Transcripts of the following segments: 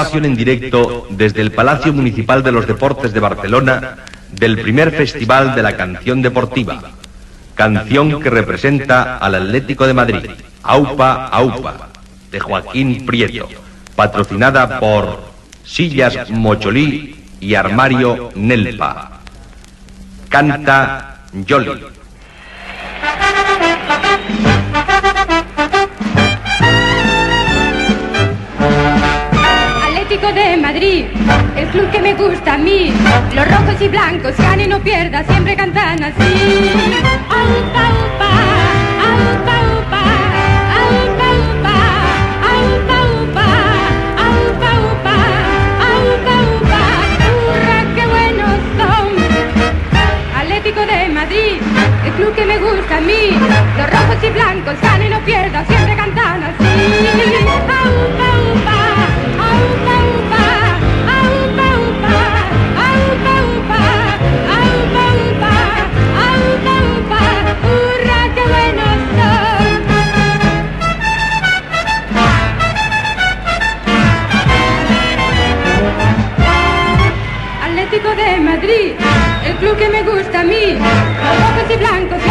en directo desde el Palacio Municipal de los Deportes de Barcelona del primer Festival de la Canción Deportiva. Canción que representa al Atlético de Madrid, Aupa Aupa, de Joaquín Prieto, patrocinada por Sillas Mocholí y Armario Nelpa. Canta Jolly. De Madrid, el club que me gusta a mí. Los rojos y blancos, gane no pierda, siempre cantan así. Aupa, aupa, aupa, aupa, aupa, aupa, aupa, aupa. Hurra, qué buenos son. Atlético de Madrid, el club que me gusta a mí. Los rojos y blancos, gane no pierda, siempre cantan así. Aupa, aupa, aupa, el club que me gusta a mí. Rojos y blancos,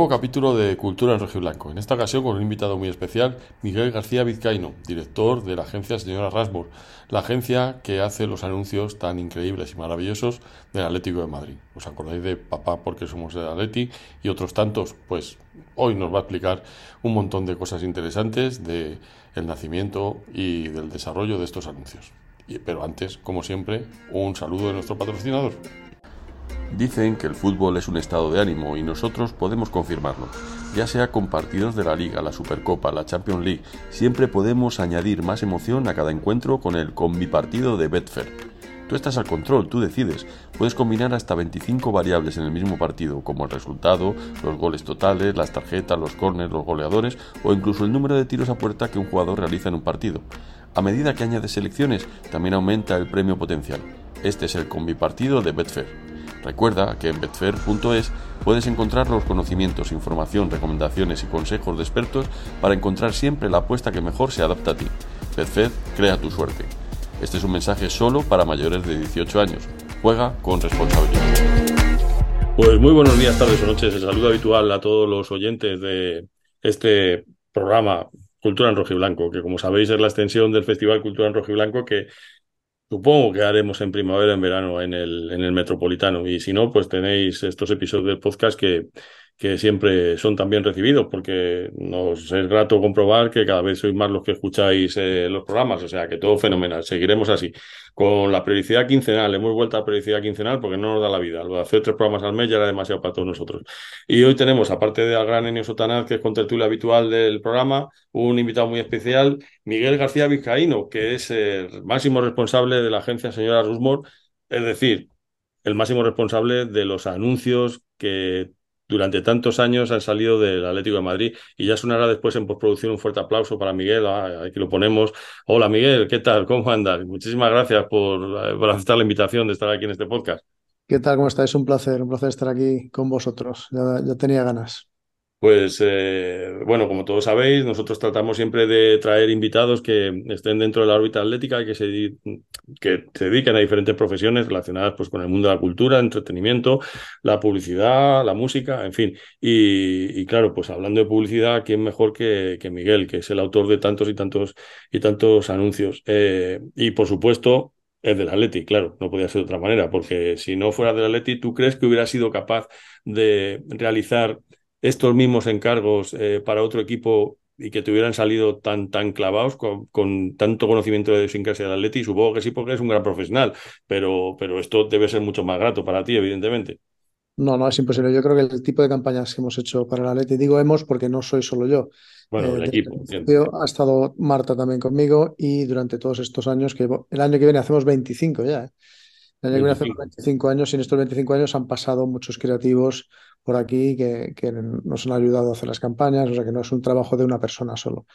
Nuevo capítulo de Cultura en Blanco. En esta ocasión con un invitado muy especial, Miguel García Vizcaíno, director de la agencia Señora Rasbor, la agencia que hace los anuncios tan increíbles y maravillosos del Atlético de Madrid. ¿Os acordáis de Papá porque somos del Atleti y otros tantos? Pues hoy nos va a explicar un montón de cosas interesantes de el nacimiento y del desarrollo de estos anuncios. Pero antes, como siempre, un saludo de nuestro patrocinador. Dicen que el fútbol es un estado de ánimo y nosotros podemos confirmarlo. Ya sea con partidos de la Liga, la Supercopa, la Champions League, siempre podemos añadir más emoción a cada encuentro con el combipartido de Betfair. Tú estás al control, tú decides. Puedes combinar hasta 25 variables en el mismo partido, como el resultado, los goles totales, las tarjetas, los corners, los goleadores o incluso el número de tiros a puerta que un jugador realiza en un partido. A medida que añades selecciones, también aumenta el premio potencial. Este es el combipartido de Betfair. Recuerda que en betfair.es puedes encontrar los conocimientos, información, recomendaciones y consejos de expertos para encontrar siempre la apuesta que mejor se adapta a ti. Betfair crea tu suerte. Este es un mensaje solo para mayores de 18 años. Juega con responsabilidad. Pues muy buenos días, tardes o noches. El saludo habitual a todos los oyentes de este programa Cultura en Rojo y Blanco, que como sabéis es la extensión del Festival Cultura en Rojo y Blanco que Supongo que haremos en primavera, en verano, en el, en el Metropolitano. Y si no, pues tenéis estos episodios del podcast que, que siempre son también recibidos, porque nos es grato comprobar que cada vez sois más los que escucháis eh, los programas. O sea, que todo fenomenal. Seguiremos así. Con la periodicidad quincenal, hemos vuelto a periodicidad quincenal porque no nos da la vida. Lo de hacer tres programas al mes ya era demasiado para todos nosotros. Y hoy tenemos, aparte de al gran Enio Sotanaz, que es contertulio habitual del programa, un invitado muy especial, Miguel García Vizcaíno, que es el máximo responsable de la agencia Señora Rusmore, es decir, el máximo responsable de los anuncios que durante tantos años han salido del Atlético de Madrid y ya sonará después en postproducción un fuerte aplauso para Miguel, ah, aquí lo ponemos. Hola Miguel, ¿qué tal? ¿Cómo andas? Muchísimas gracias por, eh, por aceptar la invitación de estar aquí en este podcast. ¿Qué tal? ¿Cómo estáis? Un placer, un placer estar aquí con vosotros. Ya, ya tenía ganas. Pues eh, bueno, como todos sabéis, nosotros tratamos siempre de traer invitados que estén dentro de la órbita atlética y que se, que se dediquen a diferentes profesiones relacionadas pues, con el mundo de la cultura, entretenimiento, la publicidad, la música, en fin. Y, y claro, pues hablando de publicidad, ¿quién mejor que, que Miguel, que es el autor de tantos y tantos y tantos anuncios? Eh, y por supuesto, es del Atleti, claro, no podía ser de otra manera, porque si no fuera del Atleti, ¿tú crees que hubiera sido capaz de realizar estos mismos encargos eh, para otro equipo y que te hubieran salido tan, tan clavados con, con tanto conocimiento de idiosincrasia del Atleti? Supongo que sí, porque es un gran profesional, pero, pero esto debe ser mucho más grato para ti, evidentemente. No, no es imposible. Yo creo que el tipo de campañas que hemos hecho para la Atleti, digo hemos porque no soy solo yo. Bueno, el Eh, equipo. el principio ha estado Marta también conmigo y durante todos estos años, que llevo- el año que viene hacemos 25 ya, ¿eh? 25. 25 años y en estos 25 años han pasado muchos creativos por aquí que, que nos han ayudado a hacer las campañas, o sea que no es un trabajo de una persona solo.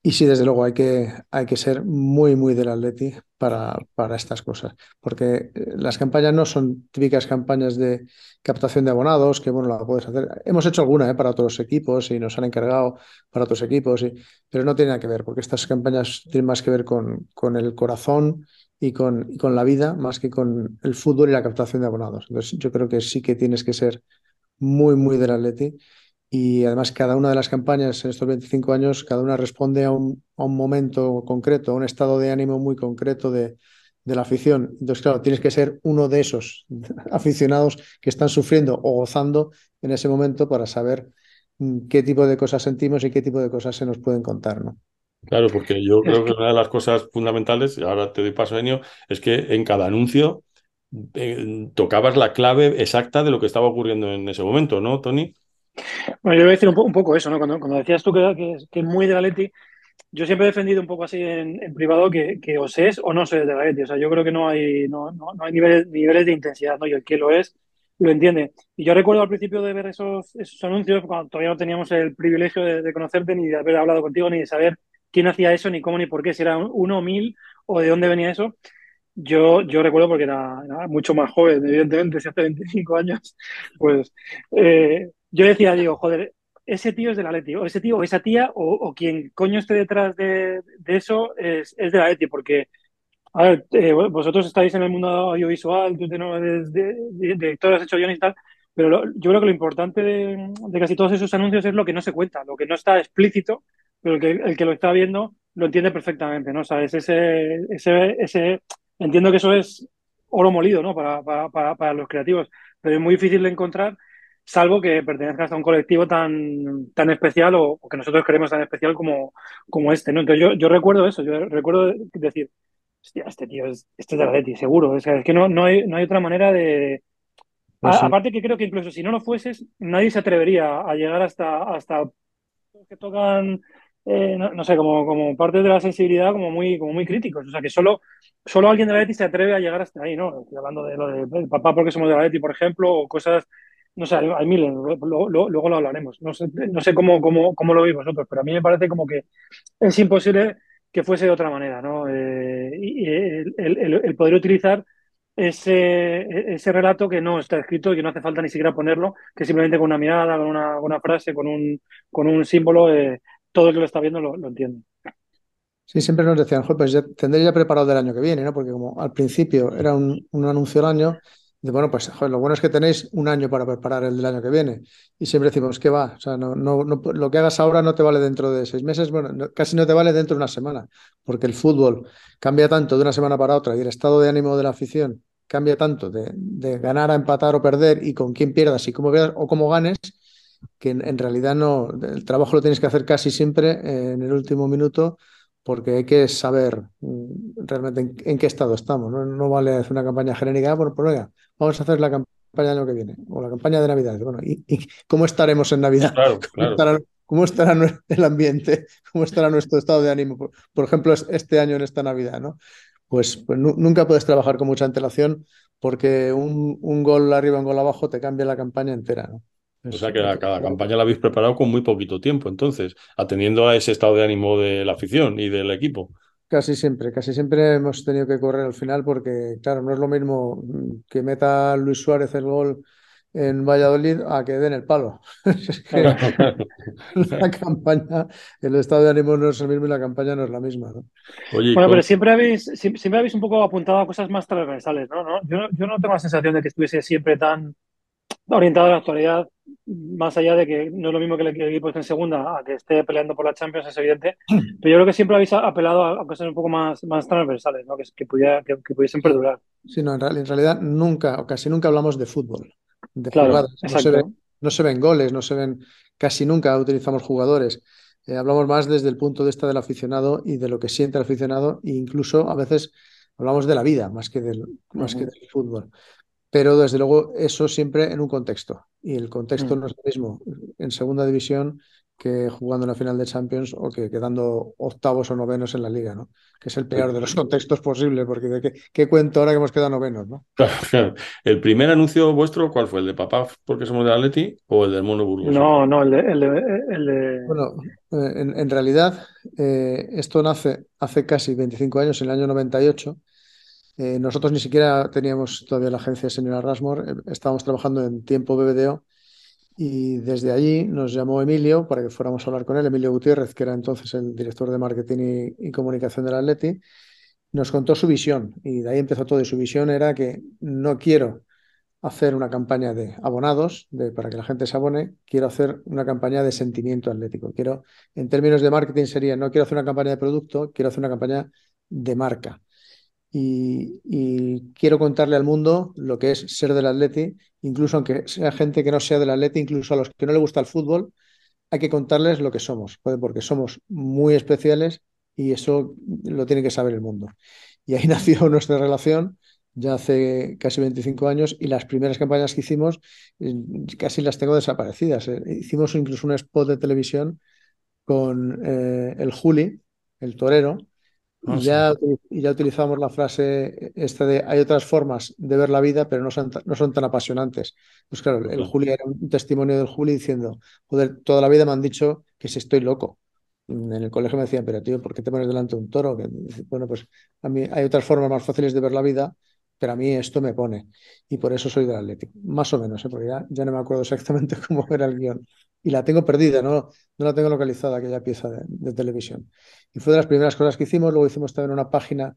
Y sí, desde luego, hay que, hay que ser muy, muy del Atleti para, para estas cosas, porque eh, las campañas no son típicas campañas de captación de abonados, que bueno, la puedes hacer. Hemos hecho alguna, eh, para otros equipos y nos han encargado para otros equipos, y- pero no tiene nada que ver, porque estas campañas tienen más que ver con, con el corazón y con, y con la vida, más que con el fútbol y la captación de abonados. Entonces, yo creo que sí que tienes que ser muy, muy del Atleti. Y además cada una de las campañas en estos 25 años, cada una responde a un, a un momento concreto, a un estado de ánimo muy concreto de, de la afición. Entonces, claro, tienes que ser uno de esos aficionados que están sufriendo o gozando en ese momento para saber mm, qué tipo de cosas sentimos y qué tipo de cosas se nos pueden contar, ¿no? Claro, porque yo creo que que, una de las cosas fundamentales, y ahora te doy paso, Enio, es que en cada anuncio eh, tocabas la clave exacta de lo que estaba ocurriendo en ese momento, ¿no, Tony? Bueno, yo voy a decir un, po- un poco eso, ¿no? Cuando, cuando decías tú que, que, que es muy del Atleti, yo siempre he defendido un poco así en, en privado que, que o es o no se es del Atleti. O sea, yo creo que no hay, no, no, no hay niveles, niveles de intensidad, ¿no? Y el que lo es, lo entiende. Y yo recuerdo al principio de ver esos, esos anuncios, cuando todavía no teníamos el privilegio de, de conocerte, ni de haber hablado contigo, ni de saber quién hacía eso, ni cómo, ni por qué, si era uno, mil o de dónde venía eso. Yo, yo recuerdo porque era, era mucho más joven, evidentemente, si hace 25 años, pues eh, yo decía, digo, joder, ese tío es del Atleti, o ese tío, o esa tía, o, o quien coño esté detrás de, de eso es, es del Atleti, porque, a ver, eh, vosotros estáis en el mundo audiovisual, tú no de- director, has hecho guiones y tal, pero lo- yo creo que lo importante de, de casi todos esos anuncios es lo que no se cuenta, lo que no está explícito, pero el que, el que lo está viendo lo entiende perfectamente, ¿no? O sea, es ese, ese, ese, entiendo que eso es oro molido, ¿no? Para, para, para, para los creativos, pero es muy difícil de encontrar, salvo que pertenezcas a un colectivo tan, tan especial o, o que nosotros queremos tan especial como, como este, ¿no? Entonces yo, yo recuerdo eso, yo recuerdo decir, hostia, este tío es, este es de Atleti, seguro, o sea, es que no, no, hay, no hay otra manera de... Pues A- sí. aparte que creo que incluso si no lo fueses, nadie se atrevería a llegar hasta, hasta que tocan, eh, no, no sé, como, como parte de la sensibilidad como muy, como muy críticos. O sea, que solo, solo alguien de la Atleti se atreve a llegar hasta ahí, ¿no? Estoy hablando de lo del papá porque somos de la Atleti, por ejemplo, o cosas, no sé, hay, miles, luego, lo hablaremos. No sé, no sé cómo, cómo, cómo lo veis vosotros, pero a mí me parece como que es imposible que fuese de otra manera, ¿no? Eh, y, el, poder utilizar ese, ese relato que no está escrito y que no hace falta ni siquiera ponerlo, que simplemente con una mirada, con una, una frase, con un, con un símbolo, eh, todo el que lo está viendo lo, lo entiende. Sí, siempre nos decían, "Joder, pues ya ya preparado del año que viene, ¿no? Porque como al principio era un, un anuncio al año, bueno, pues lo bueno es que tenéis un año para preparar el del año que viene. Y siempre decimos, ¿qué va? O sea, no, no, no- lo que hagas ahora no te vale dentro de seis meses, bueno, no- casi no te vale dentro de una semana, porque el fútbol cambia tanto de una semana para otra y el estado de ánimo de la afición cambia tanto de, ganar a empatar o perder y con quién pierdas y cómo pierdas o cómo ganes, que en, en realidad no, el trabajo lo tienes que hacer casi siempre eh, en el último minuto porque hay que saber mm, realmente en, en qué estado estamos. No, No vale hacer una campaña genérica, "Ah, bueno, pues venga, vamos a hacer la campaña del año que viene o la campaña de Navidad. Bueno, ¿y, y cómo estaremos en Navidad? Claro, ¿Cómo estará, cómo estará nue- el ambiente? ¿Cómo estará nuestro estado de ánimo? Por, por ejemplo, es- este año en esta Navidad, ¿no? Pues, pues nu- nunca puedes trabajar con mucha antelación porque un, un gol arriba, un gol abajo te cambia la campaña entera, ¿no? O sea que cada campaña la habéis preparado con muy poquito tiempo, entonces, atendiendo a ese estado de ánimo de la afición y del equipo. Casi siempre, casi siempre hemos tenido que correr al final porque, claro, no es lo mismo mm, que meta Luis Suárez el gol en Valladolid a que den el palo. Es que la campaña, el estado de ánimo no es el mismo y la campaña no es la misma, ¿no? Oye, Bueno, con- pero siempre habéis, siempre, siempre habéis un poco apuntado a cosas más transversales, ¿no? ¿No? Yo, no- yo no tengo la sensación de que estuviese siempre tan orientado a la actualidad, más allá de que no es lo mismo que el equipo esté en segunda, a que esté peleando por la Champions, es evidente, pero yo creo que siempre habéis apelado a, a cosas un poco más, más transversales, ¿no? Que, que, pudiera- que, que pudiesen perdurar. Sí, no, en, real- en realidad nunca o casi nunca hablamos de fútbol, de Claro, jugadas. No se ve- exacto. no se ven goles, no se ven, casi nunca utilizamos jugadores. Eh, hablamos más desde el punto de vista del aficionado y de lo que siente el aficionado, e incluso a veces hablamos de la vida más que del, más que del fútbol. Pero desde luego eso siempre en un contexto. Y el contexto Mm. no es el mismo en segunda división que jugando en la final de Champions o que quedando octavos o novenos en la liga, ¿no? Que es el peor de los contextos posibles, porque de qué, qué cuento ahora que hemos quedado novenos, ¿no? Claro, claro. ¿El primer anuncio vuestro cuál fue? ¿El de papá porque somos de Atleti o el del Mono Burgos? No, no, el de, el de- el de- Bueno, eh, en, en realidad eh, esto nace hace casi 25 años, en el año 98. Eh, nosotros ni siquiera teníamos todavía la agencia Señora Rasmor, eh, estábamos trabajando en tiempo BBDO y desde allí nos llamó Emilio para que fuéramos a hablar con él, Emilio Gutiérrez, que era entonces el director de marketing y, y comunicación del Atleti, nos contó su visión y de ahí empezó todo y su visión era que no quiero hacer una campaña de abonados para que la gente se abone, quiero hacer una campaña de sentimiento atlético. Quiero, en términos de marketing sería, no quiero hacer una campaña de producto, quiero hacer una campaña de marca. Y, quiero contarle al mundo lo que es ser del Atleti, incluso aunque sea gente que no sea del Atleti, incluso a los que no le gusta el fútbol, hay que contarles lo que somos, porque somos muy especiales y eso lo tiene que saber el mundo. Y ahí nació nuestra relación ya hace casi 25 años y las primeras campañas que hicimos eh, casi las tengo desaparecidas. Eh, Hicimos incluso un spot de televisión con eh, el Juli, el torero, Ah, y sí. ya, y ya utilizamos la frase esta de hay otras formas de ver la vida, pero no son, no son tan apasionantes. Pues claro, el. Juli era un testimonio del Juli diciendo, joder, toda la vida me han dicho que si estoy loco. En el colegio me decían, pero tío, ¿por qué te pones delante de un toro? Que, bueno, pues a mí hay otras formas más fáciles de ver la vida, pero a mí esto me pone. Y por eso soy del Atlético. Más o menos, ¿eh? porque ya, ya no me acuerdo exactamente cómo era el guion. Y la tengo perdida, no, no la tengo localizada, aquella pieza de, de televisión. Y fue de las primeras cosas que hicimos. Luego hicimos también una página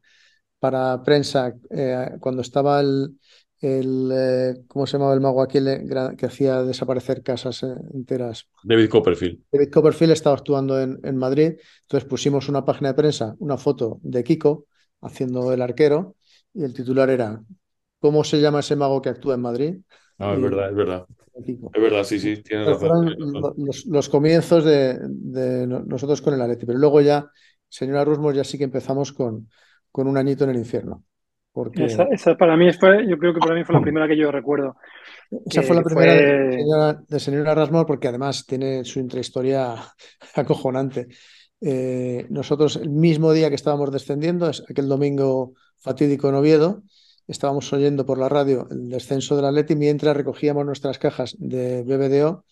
para prensa eh, cuando estaba el, el eh, ¿cómo se llamaba el mago aquel eh, que hacía desaparecer casas enteras? David Copperfield. David Copperfield estaba actuando en, en Madrid, entonces pusimos una página de prensa, una foto de Kiko haciendo el arquero y el titular era ¿Cómo se llama ese mago que actúa en Madrid? Ah, es Y- verdad, es verdad. Es verdad, sí, sí, tienes razón. tienes los, los comienzos de, de no- nosotros con el Atleti, pero luego ya, señora Rusmos, ya sí que empezamos con, con un añito en el infierno, porque esa, esa para mí fue, yo creo que para mí fue la primera que yo recuerdo. esa fue la primera de señora, de señora Rasmor, porque además tiene su intrahistoria acojonante. Eh, nosotros, el mismo día que estábamos descendiendo, es aquel domingo fatídico en Oviedo, estábamos oyendo por la radio el descenso del Atleti mientras recogíamos nuestras cajas de BBDO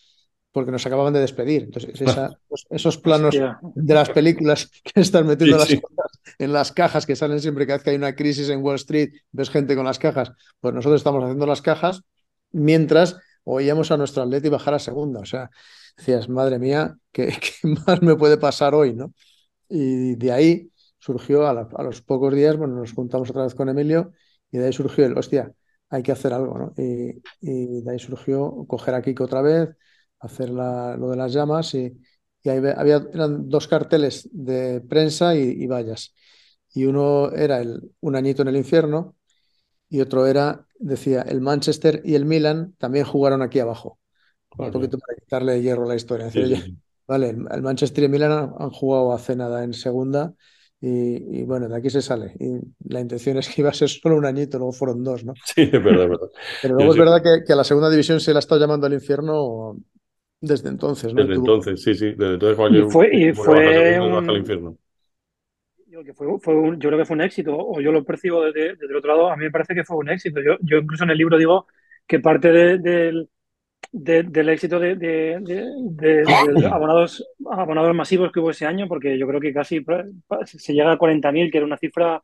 porque nos acababan de despedir. Entonces, esa- esos- planos Hostia. de las películas que están metiendo Sí, las sí. cosas en las cajas que salen siempre cada vez que hay una crisis en Wall Street, ves gente con las cajas. Pues nosotros estamos haciendo las cajas mientras oíamos a nuestro Atleti bajar a segunda. O sea, decías, madre mía, ¿qué, qué más me puede pasar hoy? ¿no? Y de ahí surgió, a, la- a los pocos días, bueno, nos juntamos otra vez con Emilio y de ahí surgió el, hostia, hay que hacer algo, ¿no? Y, y de ahí surgió coger a Kiko otra vez, hacer la- lo de las llamas y, y ahí había, eran dos carteles de prensa y, y vallas. Y uno era el, un añito en el infierno y otro era, decía, el Manchester y el Milan también jugaron aquí abajo. Un poquito para quitarle hierro a la historia. Sí. Vale, el Manchester y el Milan han, han jugado hace nada en segunda y, y bueno, de aquí se sale. Y la intención es que iba a ser solo un añito, luego fueron dos, ¿no? Sí, es verdad, es verdad. Pero Yo luego es sí. verdad que, que a la segunda división se la ha estado llamando al infierno desde entonces, ¿no? Desde Tuvo- entonces, sí, sí. Desde entonces, Y cuando fue- y fue segunda, un- baja al infierno. Yo, que fue, fue un- yo creo que fue un éxito, o yo lo percibo desde, desde el otro lado, a mí me parece que fue un éxito. Yo, yo incluso en el libro digo que parte de- del, de- del éxito de, de- de abonados, abonados masivos que hubo ese año, porque yo creo que casi se llega a 40.000, que era una cifra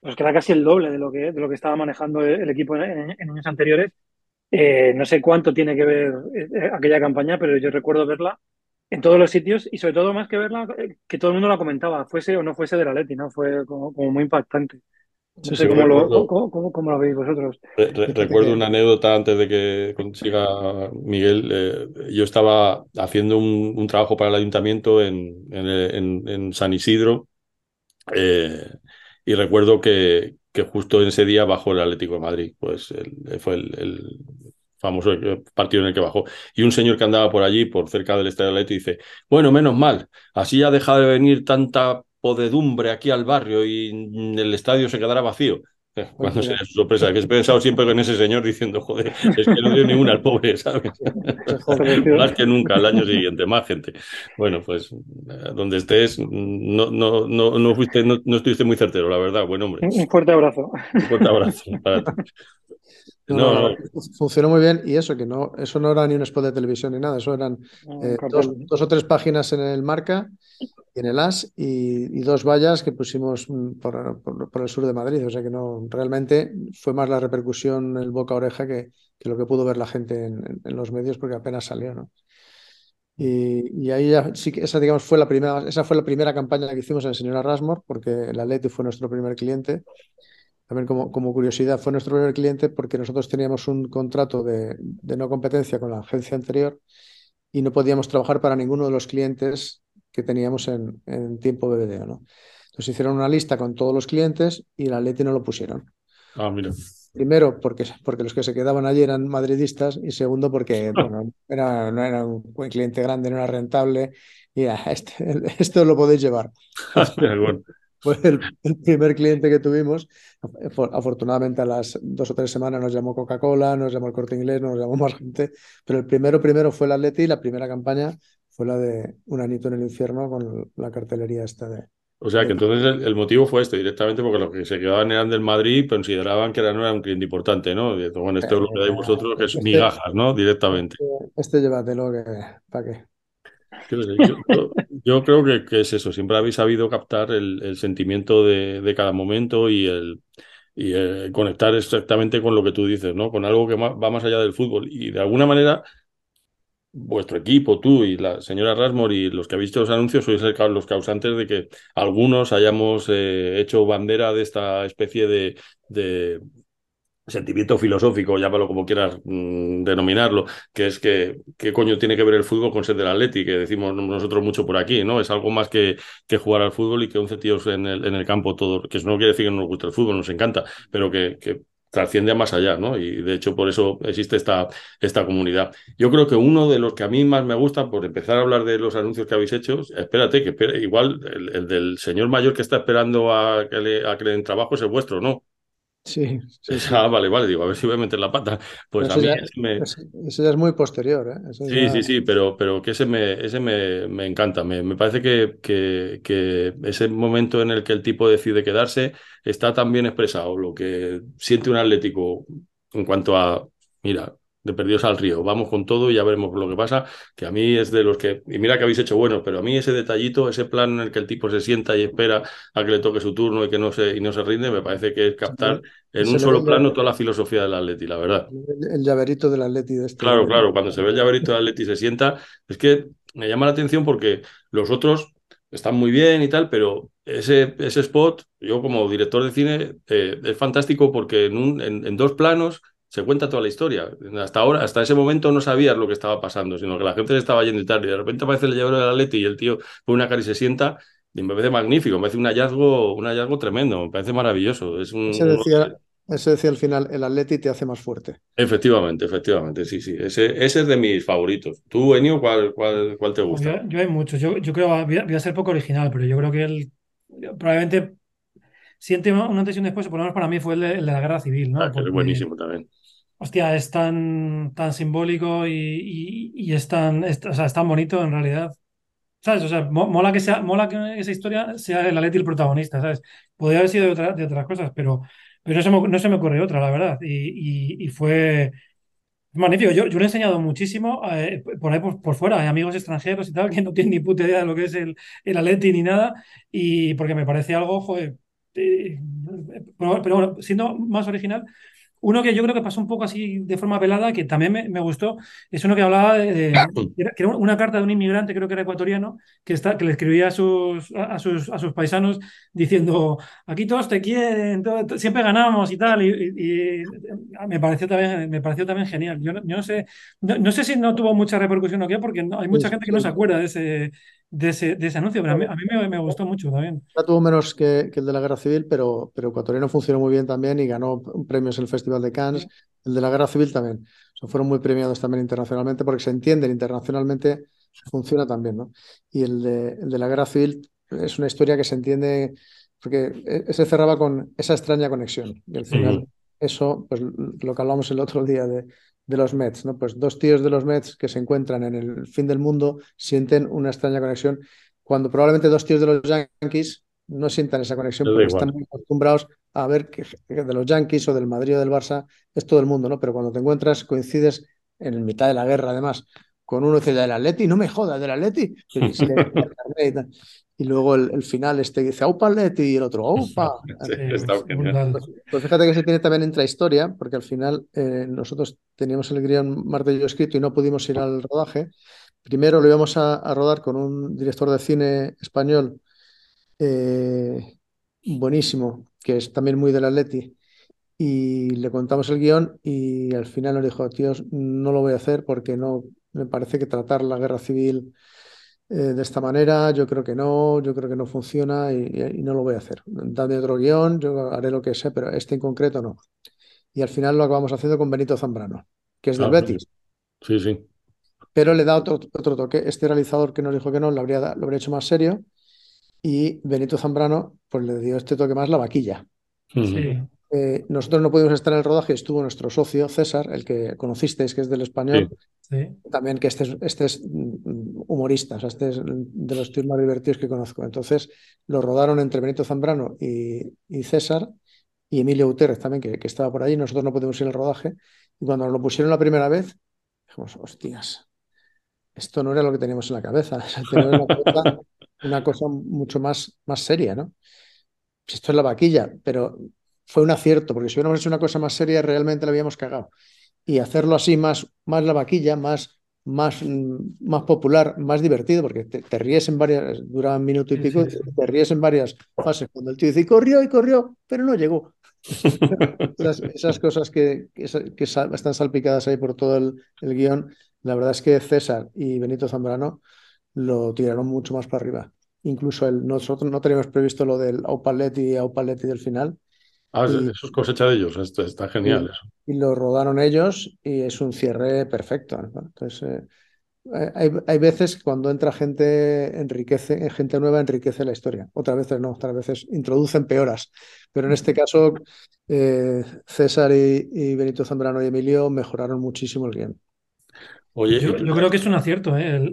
pues que era casi el doble de lo que, de lo que estaba manejando el, equipo en, en años anteriores. Eh, no sé cuánto tiene que ver eh, aquella campaña, pero yo recuerdo verla en todos los sitios y sobre todo más que verla, eh, que todo el mundo la comentaba, fuese o no fuese de la Leti, ¿no? Fue como, como muy impactante. No sé sí, cómo, lo, recuerdo- cómo, cómo- cómo lo veis vosotros. Re- re- Fíjate recuerdo una anécdota antes de que consiga Miguel. eh, yo estaba haciendo un, un trabajo para el ayuntamiento en, en- en- en San Isidro eh, y recuerdo que, que justo en ese día bajó el Atlético de Madrid. Pues el- fue el, el famoso partido en el que bajó. Y un señor que andaba por allí, por cerca del Estadio Atlético, dice, bueno, menos mal, así ha dejado de venir tanta podedumbre aquí al barrio y el estadio se quedará vacío. Cuando sería su sorpresa, que he pensado siempre con ese señor diciendo, joder, es que no dio ninguna al pobre, ¿sabes? más que nunca, al año siguiente, más gente. Bueno, pues donde estés, no, no, no, no, fuiste, no, estuviste muy certero, la verdad, buen hombre. Un fuerte abrazo. Un fuerte abrazo para ti. No, funcionó muy bien y eso, que no, eso no era ni un spot de televisión ni nada, eso eran eh, dos, o tres páginas en el marca y en el AS y, dos vallas que pusimos mm, por, por, el sur de Madrid, o sea que no, realmente fue más la repercusión, el boca a oreja que, que lo que pudo ver la gente en, en, los medios porque apenas salió, ¿no? Y, y, ahí ya, sí que esa, digamos, fue la primera, esa fue la primera campaña que hicimos en el señor Rasmor, porque el Atleti fue nuestro primer cliente también como, como, curiosidad, fue nuestro primer cliente porque nosotros teníamos un contrato de, no competencia con la agencia anterior y no podíamos trabajar para ninguno de los clientes que teníamos en, en tiempo BBDO. ¿no? Entonces hicieron una lista con todos los clientes y la Leti no lo pusieron. Ah, mira. Primero, porque, porque los que se quedaban allí eran madridistas y segundo, porque bueno, era, no era un cliente grande, no era rentable y este, esto lo podéis llevar. bueno fue el, primer cliente que tuvimos. Afortunadamente a las dos o tres semanas nos llamó Coca-Cola, nos llamó el Corte Inglés, nos llamó más gente, pero el primero primero fue el Atleti y la primera campaña fue la de Un anito en el infierno con la cartelería esta de... O sea que entonces el, motivo fue este, directamente porque los que se quedaban eran del Madrid consideraban que era, no era un cliente importante, ¿no? bueno, esto es lo que dais vosotros, que es este migajas, ¿no? Directamente. Este, este llévatelo, que, ¿para qué? Yo, creo que, es eso, siempre habéis sabido captar el, sentimiento de, cada momento y el, y conectar exactamente con lo que tú dices, ¿no? Con algo que va más allá del fútbol. Y de alguna manera, vuestro equipo, tú y la señora Rasmor y los que habéis visto los anuncios, sois los causantes de que algunos hayamos eh, hecho bandera de esta especie de, sentimiento filosófico, llámalo como quieras mm, denominarlo, que es que qué coño tiene que ver el fútbol con ser del Atleti, que decimos nosotros mucho por aquí, ¿no? Es algo más que, que jugar al fútbol y que 11 tíos en el, en el campo todo, que eso no quiere decir que no nos guste el fútbol, nos encanta, pero que, que trasciende a más allá, ¿no? Y de hecho por eso existe esta, esta comunidad. Yo creo que uno de los que a mí más me gusta, por empezar a hablar de los anuncios que habéis hecho, espérate, que igual el, del señor mayor que está esperando a que le, a que le den trabajo es el vuestro, ¿no? Sí, Ah, vale, vale, digo, a ver si voy a meter la pata. Pues a mí ya, me... ya es muy posterior, ¿eh? sí, sí, sí, pero, pero que ese me, ese me, me encanta. Me, me parece que, que, que, ese momento en el que el tipo decide quedarse está tan bien expresado, lo que siente un atlético en cuanto a, mira, de perdidos al río. Vamos con todo y ya veremos lo que pasa, que a mí es de los que, y mira que habéis hecho bueno, pero a mí ese detallito, ese plan en el que el tipo se sienta y espera a que le toque su turno y que no se, y no se rinde, me parece que es captar en un solo plano toda la filosofía del Atleti, la verdad. El, llaverito del Atleti de este. Claro, claro, cuando se ve el llaverito del Atleti se sienta, es que me llama la atención porque los otros están muy bien y tal, pero ese, ese spot, yo como director de cine, eh, es fantástico porque en, un, en dos planos se cuenta toda la historia. Hasta ahora, hasta ese momento no sabías lo que estaba pasando, sino que la gente le estaba yendo y tal. Y de repente aparece el llevador del Atleti y el tío pone una cara y se sienta. Y me parece magnífico, me parece un hallazgo, un hallazgo tremendo, me parece maravilloso. Es un, ese, decía, ese decía al final, el Atleti te hace más fuerte. Efectivamente, efectivamente, sí, sí. Ese, ese es de mis favoritos. ¿Tú, Enio, cuál, cuál, cuál te gusta? Yo, hay muchos. Yo, yo creo, voy a, voy a, ser poco original, pero yo creo que él probablemente siente una antes y después, por lo menos para mí fue el de, la guerra civil, ¿no? Ah, que es buenísimo también. Hostia, es tan, tan simbólico y, y, es, tan, o sea, es tan bonito en realidad. ¿Sabes? O sea, mola que sea, mola que esa historia sea el Atleti el protagonista, ¿sabes? Podría haber sido de, de otras cosas, pero, pero no, se me, no se me ocurrió otra, la verdad. Y, y fue magnífico. Yo, yo lo he enseñado muchísimo eh, por ahí por, fuera, hay amigos extranjeros y tal, que no tienen ni puta idea de lo que es el, el Atleti ni nada, y porque me parece algo, joder. Eh, pero, pero bueno, siendo más original, uno que yo creo que pasó un poco así de forma velada, que también me, gustó, es uno que hablaba de, que era una carta de un inmigrante, creo que era ecuatoriano, que, está, que le escribía a sus, a, sus, a sus paisanos diciendo, aquí todos te quieren, siempre ganamos y tal, y, me, pareció también, me pareció también genial. Yo, no, sé, no, sé si no tuvo mucha repercusión o qué, porque hay mucha gente que no se acuerda de ese, de ese, anuncio, pero a mí, me, gustó mucho también. Ya tuvo menos que, el de la Guerra Civil, pero, pero Ecuatoriano funcionó muy bien también y ganó premios en el Festival de Cannes. El de la Guerra Civil también. fueron muy premiados también internacionalmente porque se entienden internacionalmente, funciona también. ¿no? Y el de, el de la Guerra Civil es una historia que se entiende porque eh, se cerraba con esa extraña conexión. Y al final, eso, pues lo que hablamos el otro día de, de los Mets, ¿no? Pues dos tíos de los Mets que se encuentran en el fin del mundo sienten una extraña conexión, cuando probablemente dos tíos de los Yankees no sientan esa conexión porque están muy acostumbrados a ver que, de los Yankees o del Madrid o del Barça es todo el mundo, ¿no? Pero cuando te encuentras, coincides en mitad de la guerra, además, con uno dice del Atleti, no me jodas, del Atleti. Y, luego el, final este dice, aupa Atleti, y el otro, aupa. Pues, pues, fíjate que se tiene también intrahistoria, porque al final eh, nosotros teníamos el guion Marta y yo escrito y no pudimos ir al rodaje. Primero lo íbamos a, rodar con un director de cine español eh, buenísimo, que es también muy del Atleti, y le contamos el guion y al final nos dijo, tíos, no lo voy a hacer porque no me parece que tratar la guerra civil eh, de esta manera, yo creo que no, yo creo que no funciona y, no lo voy a hacer. Dame otro guion, yo haré lo que sé, pero este en concreto no. Y al final lo acabamos haciendo con Benito Zambrano, que es del ah, Betis. Sí, sí. Pero le da otro, otro toque. Este realizador que nos dijo que no, lo habría, lo habría hecho más serio. Y Benito Zambrano, pues le dio este toque más la vaquilla. Sí. Eh, nosotros no pudimos estar en el rodaje, estuvo nuestro socio César, el que conocisteis, que es del español, también que este es, este es mm, humorista, o sea, este es de los tíos más divertidos que conozco. Entonces lo rodaron entre Benito Zambrano y, César y Emilio Gutiérrez también, que, estaba por ahí, nosotros no pudimos ir al rodaje. Y cuando nos lo pusieron la primera vez, dijimos, hostias, esto no era lo que teníamos en la cabeza, una, una cosa mucho más, más seria, ¿no? Esto es la vaquilla, pero fue un acierto, porque si hubiéramos hecho una cosa más seria, realmente la habíamos cagado. Y hacerlo así, más, más la vaquilla, más, más, mm, más popular, más divertido, porque te, ríes en varias, dura un minuto y pico, te ríes en varias fases. Cuando el tío dice, corrió y corrió, pero no llegó. esas, cosas que, que, están salpicadas ahí por todo el, guion, la verdad es que César y Benito Zambrano lo tiraron mucho más para arriba. Incluso el, nosotros no teníamos previsto lo del Aupaletti y Aupaletti del final, Ah, eso es cosecha de ellos, esto está genial. eso. y, lo rodaron ellos y es un cierre perfecto. Entonces, eh, hay, hay, veces cuando entra gente, enriquece, gente nueva enriquece la historia. Otras veces no, otras veces introducen peoras. Pero en este caso, eh, César y, y, Benito Zambrano y Emilio mejoraron muchísimo el guion yo, creo que es un acierto. ¿eh?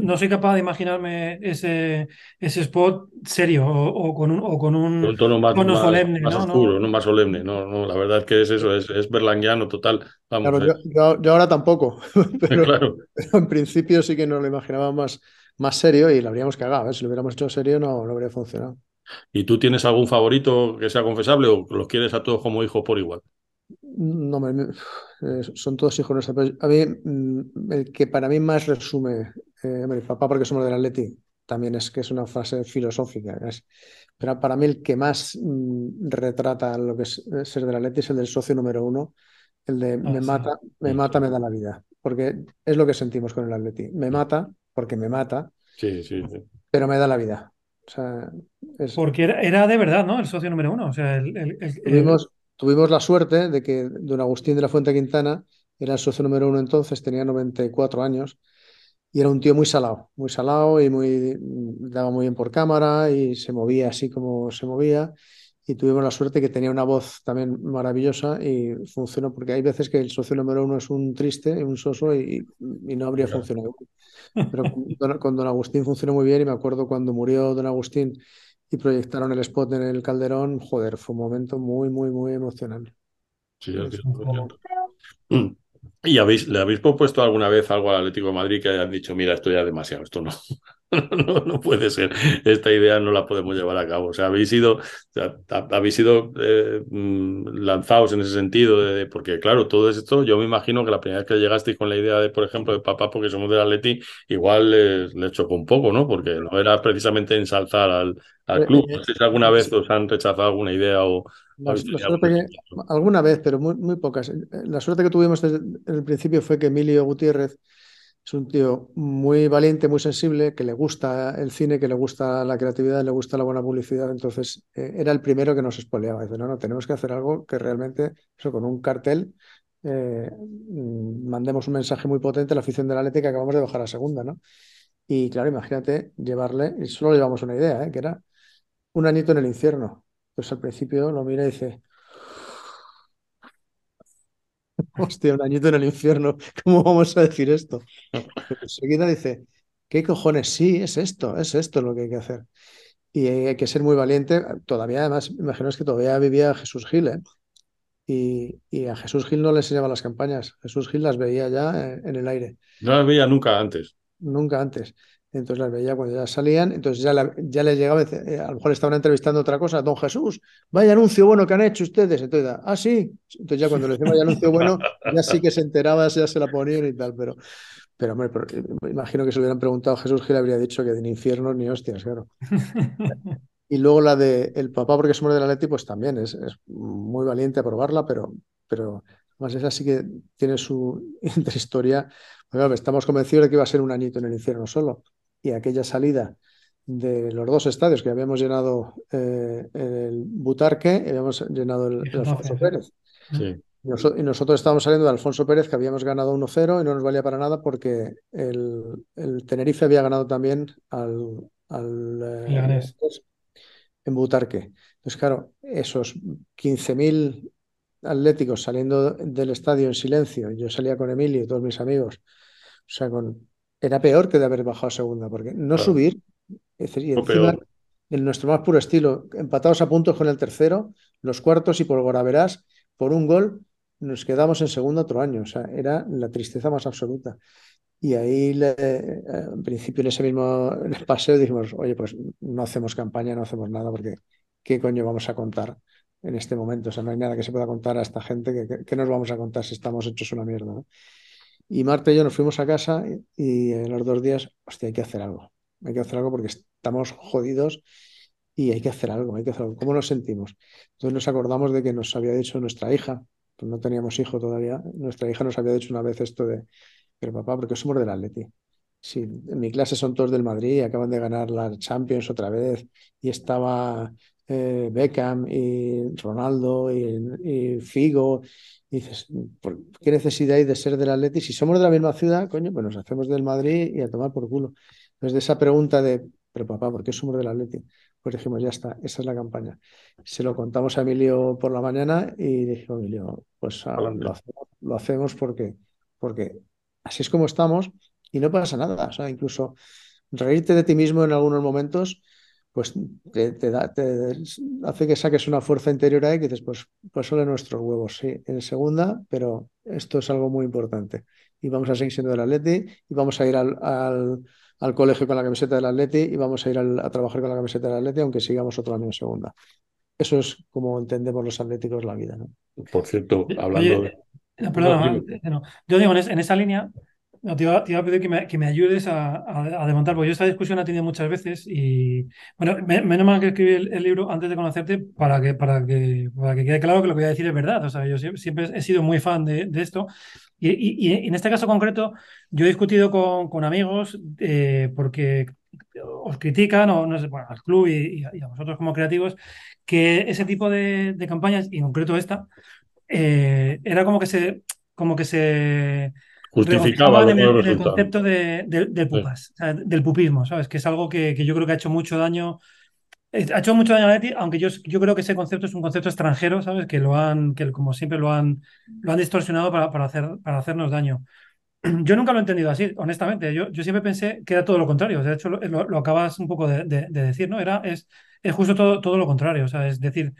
no soy capaz de imaginarme ese, ese spot serio o, con un, o con un, tono más, solemne. Más oscuro, ¿no? más solemne. No, no, la verdad es que es eso, es, es berlanguiano total. claro, yo, ahora tampoco, pero, en principio sí que nos lo imaginaba más, más serio y lo habríamos cagado. ¿eh? Si lo hubiéramos hecho serio no, no habría funcionado. ¿Y tú tienes algún favorito que sea confesable o los quieres a todos como hijos por igual? No, me, eh, son todos hijos nuestros. A mí, mm, el que para mí más resume, eh, papá porque somos del Atleti, también es que es una frase filosófica. pero para mí el que más mm, retrata lo que es eh, ser del Atleti es el del socio número uno, el de me ah, mata, me mata, me da la vida. Porque es lo que sentimos con el Atleti. Me mata porque me mata, sí, sí, pero me da la vida. Porque era, de verdad, ¿no? El socio número uno. O sea, el, Tuvimos la suerte de que don Agustín de la Fuente Quintana era el socio número uno entonces, tenía 94 años y era un tío muy salado, muy salado y muy daba muy bien por cámara y se movía así como se movía y tuvimos la suerte que tenía una voz también maravillosa y funcionó porque hay veces que el socio número uno es un triste, un soso y, no habría funcionado. Pero con, con, don Agustín funcionó muy bien y me acuerdo cuando murió don Agustín y proyectaron el spot en el Calderón, joder, fue un momento muy, muy, muy emocionante. Sí, ¿Y habéis, le habéis propuesto alguna vez algo al Atlético de Madrid que hayan dicho, mira, esto ya es demasiado, esto no, no, no, puede ser, esta idea no la podemos llevar a cabo? O sea, habéis sido, habéis sido eh, mm, lanzados en ese sentido, de, porque claro, todo esto, yo me imagino que la primera vez que llegasteis con la idea de, por ejemplo, de papá, porque somos del Atleti, igual les, chocó un poco, ¿no? Porque no era precisamente ensalzar al, al club. No sé si alguna vez os han rechazado alguna idea o alguna vez, pero muy, muy pocas. La suerte que tuvimos desde el principio fue que Emilio Gutiérrez es un tío muy valiente, muy sensible, que le gusta el cine, que le gusta la creatividad, le gusta la buena publicidad. Entonces eh, era el primero que nos espoleaba. Dice, no, no, tenemos que hacer algo que realmente, eso con un cartel, eh, mm, mandemos un mensaje muy potente a la afición de la Leti que acabamos de bajar a segunda, ¿no? Y claro, imagínate llevarle, y solo llevamos una idea, ¿eh? que era un añito en el infierno. Pues al principio lo mira y dice, hostia, un añito en el infierno, ¿cómo vamos a decir esto? Enseguida dice, ¿qué cojones? Sí, es esto, es esto lo que hay que hacer. Y hay que ser muy valiente. Todavía, además, imaginaos que todavía vivía Jesús Gil, ¿eh? Y, y, a Jesús Gil no le enseñaba las campañas. Jesús Gil las veía ya en el aire. No las veía nunca antes. Nunca antes. Entonces las veía cuando ya salían, entonces ya, la, ya les llegaba, eh, a lo mejor estaban entrevistando otra cosa, don Jesús, vaya anuncio bueno que han hecho ustedes. Entonces, ah, sí. Entonces ya cuando le decíamos vaya anuncio bueno, ya sí que se enteraba, ya se la ponían y tal, pero, pero hombre, pero, eh, imagino que se hubieran preguntado a Jesús Gil habría dicho que ni infierno ni hostias, claro. y luego la de el papá porque se muere de la Leti, pues también es, es, muy valiente a probarla, pero, pero más esa sí que tiene su historia. Bueno, estamos convencidos de que iba a ser un añito en el infierno solo y aquella salida de los dos estadios que habíamos llenado eh, el Butarque y habíamos llenado el, el Alfonso Pérez. Sí. Y, nosotros, y nosotros estábamos saliendo de Alfonso Pérez, que habíamos ganado 1-0 y no nos valía para nada porque el, el Tenerife había ganado también al, al eh, en Butarque. Entonces, claro, esos 15.000 atléticos saliendo del estadio en silencio, yo salía con Emilio y todos mis amigos, o sea, con era peor que de haber bajado a segunda, porque no claro. subir, es decir, y encima, en nuestro más puro estilo, empatados a puntos con el tercero, los cuartos y por Goraverás, por un gol, nos quedamos en segundo otro año. O sea, era la tristeza más absoluta. Y ahí, le, en principio, en ese mismo paseo, dijimos, oye, pues no hacemos campaña, no hacemos nada, porque ¿qué coño vamos a contar en este momento? O sea, no hay nada que se pueda contar a esta gente, que, que nos vamos a contar si estamos hechos una mierda? ¿no? Y Marta y yo nos fuimos a casa y en los dos días, hostia, hay que hacer algo. Hay que hacer algo porque estamos jodidos y hay que hacer algo, hay que hacer algo. ¿Cómo nos sentimos? Entonces nos acordamos de que nos había dicho nuestra hija, pues no teníamos hijo todavía, nuestra hija nos había dicho una vez esto de, pero papá, porque somos del Atleti. Sí, en mi clase son todos del Madrid, acaban de ganar la Champions otra vez y estaba eh, Beckham y Ronaldo y, y Figo y dices, ¿qué necesidad hay de ser del Atleti? Si somos de la misma ciudad, coño, pues nos hacemos del Madrid y a tomar por culo. Entonces, de esa pregunta de, pero papá, ¿por qué somos del Atleti? Pues dijimos, ya está, esa es la campaña. Se lo contamos a Emilio por la mañana y dijimos, Emilio, pues ah, lo, hacemos, lo hacemos porque, porque así es como estamos y no pasa nada. O sea, incluso reírte de ti mismo en algunos momentos pues te, te, da, te, hace que saques una fuerza interior ahí que dices, pues, pues solo nuestros huevos, sí, en segunda, pero esto es algo muy importante. Y vamos a seguir siendo del Atleti y vamos a ir al, al, al colegio con la camiseta del Atleti y vamos a ir al, a trabajar con la camiseta del Atleti, aunque sigamos otro año en segunda. Eso es como entendemos los atléticos la vida. ¿no? Por cierto, hablando Oye, de... Perdona, no, yo digo, en, en esa línea, no, te, iba, te, iba, a pedir que me, que me ayudes a, a, a, desmontar, porque yo esta discusión la he tenido muchas veces y, bueno, me, menos mal que escribí el, el, libro antes de conocerte para que, para, que, para que quede claro que lo que voy a decir es verdad. O sea, yo siempre, siempre he sido muy fan de, de esto y, y, y, en este caso concreto yo he discutido con, con amigos eh, porque os critican, o no sé, bueno, al club y, y, a vosotros como creativos, que ese tipo de, de campañas, y en concreto esta, eh, era como que se, como que se justificaba el, el, concepto de, de, del pupas, sí. o sea, del pupismo, ¿sabes? Que es algo que, que, yo creo que ha hecho mucho daño. Ha hecho mucho daño a Leti, aunque yo, yo creo que ese concepto es un concepto extranjero, ¿sabes? Que lo han, que como siempre lo han, lo han distorsionado para, para, hacer, para hacernos daño. Yo nunca lo he entendido así, honestamente. Yo, yo siempre pensé que era todo lo contrario. De hecho, lo, lo, acabas un poco de, de, de, decir, ¿no? Era, es, es justo todo, todo lo contrario. O sea, es decir,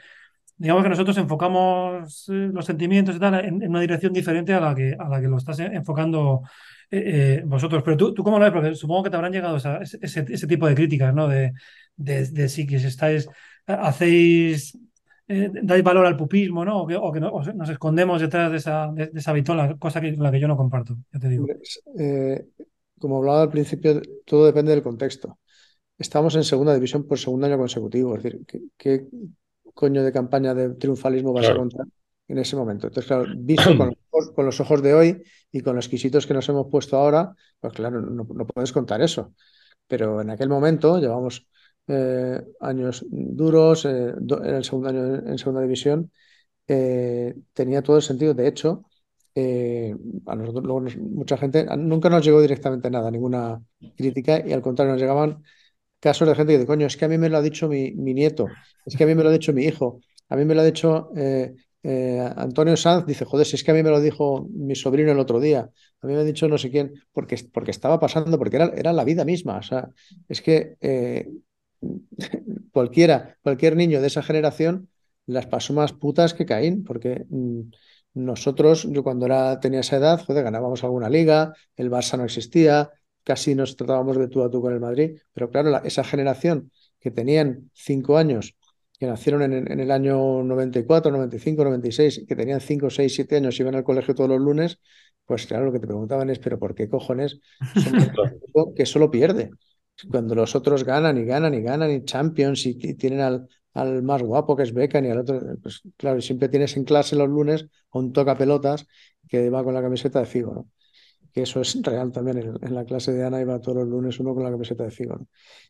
digamos que nosotros enfocamos eh, los sentimientos y tal en, una dirección diferente a la que, a la que lo estás enfocando eh, eh, vosotros. Pero tú, tú, ¿cómo lo ves? Porque supongo que te habrán llegado ese, ese, tipo de críticas, ¿no? De, de, de si que estáis, hacéis, eh, dais valor al pupismo, ¿no? O que, no, nos escondemos detrás de esa, de, esa vitola, cosa que la que yo no comparto, ya te digo. como hablaba al principio, todo depende del contexto. Estamos en segunda división por segundo año consecutivo, es decir, que coño de campaña de triunfalismo vas claro. a contar en ese momento. Entonces, claro, visto con, con, los ojos de hoy y con los exquisitos que nos hemos puesto ahora, pues claro, no, no puedes contar eso. Pero en aquel momento llevamos eh, años duros, eh, do, en el segundo año en segunda división, eh, tenía todo el sentido. De hecho, eh, a nosotros, luego nos, mucha gente, nunca nos llegó directamente nada, ninguna crítica, y al contrario, nos llegaban casos de gente que dice, coño, es que a mí me lo ha dicho mi, mi nieto, es que a mí me lo ha dicho mi hijo, a mí me lo ha dicho eh, eh, Antonio Sanz, dice, joder, si es que a mí me lo dijo mi sobrino el otro día, a mí me ha dicho no sé quién, porque, porque estaba pasando, porque era, era la vida misma. O sea, es que eh, cualquiera, cualquier niño de esa generación las pasó más putas que Caín, porque mm, nosotros, yo cuando era, tenía esa edad, joder, ganábamos alguna liga, el Barça no existía, casi nos tratábamos de tú a tú con el Madrid, pero claro, la- esa generación que tenían cinco años, que nacieron en, en el año 94, 95, 96, que tenían cinco, seis, siete años y iban al colegio todos los lunes, pues claro, lo que te preguntaban es, pero ¿por qué cojones equipo que solo pierde? Cuando los otros ganan y ganan y ganan y Champions y, y tienen al, al más guapo que es Beckham y al otro, pues claro, siempre tienes en clase los lunes a un toca pelotas que va con la camiseta de Figo, ¿no? Que eso es real también. En, en la clase de Ana iba todos los lunes uno con la camiseta de Figo, ¿no?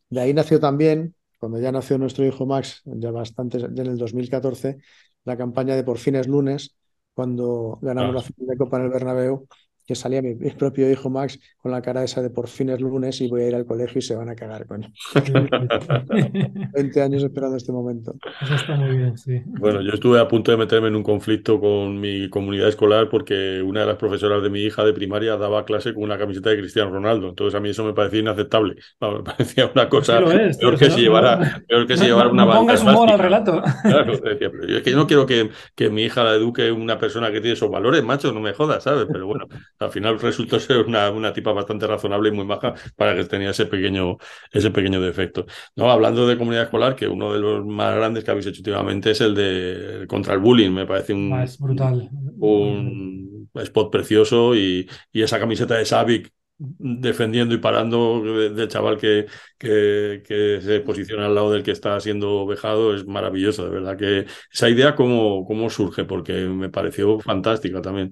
De ahí nació también, cuando ya nació nuestro hijo Max, ya bastante, ya en el 2014, la campaña de Por fin es lunes, cuando ganamos Ah. la final de Copa en el Bernabéu, que salía mi, mi propio hijo Max con la cara esa de por fin es lunes y voy a ir al colegio y se van a cagar, coño. 20 años esperando este momento. Eso está muy bien, sí. Bueno, yo estuve a punto de meterme en un conflicto con mi comunidad escolar porque una de las profesoras de mi hija de primaria daba clase con una camiseta de Cristiano Ronaldo. Entonces a mí eso me parecía inaceptable. Me parecía una cosa Sí lo es, peor que no- si llevara, peor que si No, llevara una banda pongas humor al relato. Claro, decía, pero yo es que yo no quiero que, que mi hija la eduque una persona que tiene esos valores, macho, no me jodas, ¿sabes? Pero bueno, al final resultó ser una, una tipa bastante razonable y muy maja para que tenía ese pequeño, ese pequeño defecto. No, hablando de comunidad escolar, que uno de los más grandes que habéis hecho últimamente es el de contra el bullying, me parece un, Ah, es brutal. un spot precioso y, y esa camiseta de Savic defendiendo y parando de- del chaval que, que, que se posiciona al lado del que está siendo vejado es maravilloso, de verdad que esa idea cómo, cómo surge, porque me pareció fantástica también.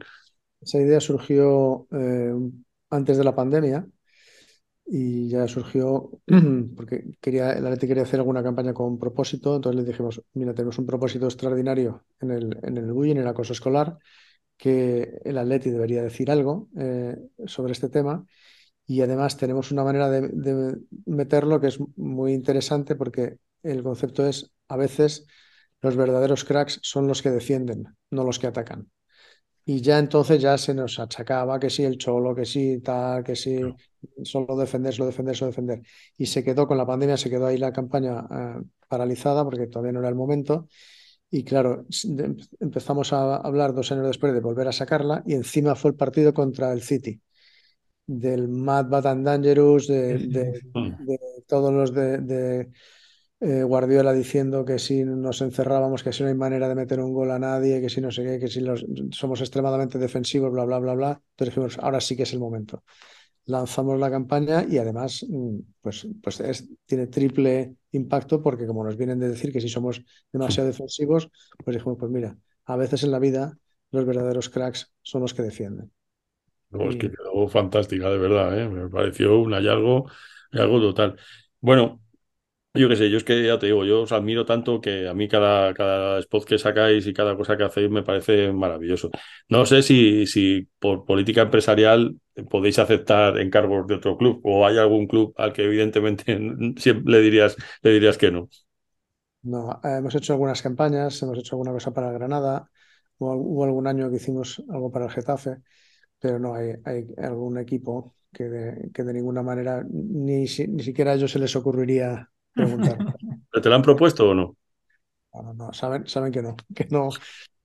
Esa idea surgió eh, antes de la pandemia y ya surgió porque quería, el Atleti quería hacer alguna campaña con propósito, entonces le dijimos, mira, tenemos un propósito extraordinario en el, en el bullying, en el acoso escolar, que el Atleti debería decir algo eh, sobre este tema y además tenemos una manera de meterlo que es muy interesante porque el concepto es, a veces los verdaderos cracks son los que defienden, no los que atacan. Y ya entonces ya se nos achacaba que sí el cholo, que sí tal, que sí solo defender, solo defender, solo defender. Y se quedó con la pandemia, se quedó ahí la campaña eh, paralizada porque todavía no era el momento. Y claro, de- empezamos a hablar dos años después de volver a sacarla y encima fue el partido contra el City, del Mad Bad and Dangerous, de, de- sí. de todos los de, de, eh, Guardiola diciendo que si nos encerrábamos, que si no hay manera de meter un gol a nadie, que si no sé qué, que si los, somos extremadamente defensivos, bla, bla, bla, bla. Entonces dijimos, ahora sí que es el momento. Lanzamos la campaña y además mm, pues, pues es- tiene triple impacto porque como nos vienen de decir que si somos demasiado defensivos, pues dijimos, pues mira, a veces en la vida los verdaderos cracks son los que defienden. No, es que quedó fantástica, de verdad, ¿eh? Me pareció un hallazgo, hallazgo total. Bueno, yo qué sé, yo es que ya te digo, yo os admiro tanto que a mí cada, cada spot que sacáis y cada cosa que hacéis me parece maravilloso. No sé si, si por política empresarial podéis aceptar encargos de otro club o hay algún club al que evidentemente siempre le dirías, le dirías que no. No, eh, hemos hecho algunas campañas, hemos hecho alguna cosa para Granada, hubo, hubo algún año que hicimos algo para el Getafe, pero no hay, hay algún equipo que de, que de ninguna manera ni, si- ni siquiera a ellos se les ocurriría preguntar. ¿Pero ¿Te lo han propuesto o no? No, no, saben, saben que no, que no,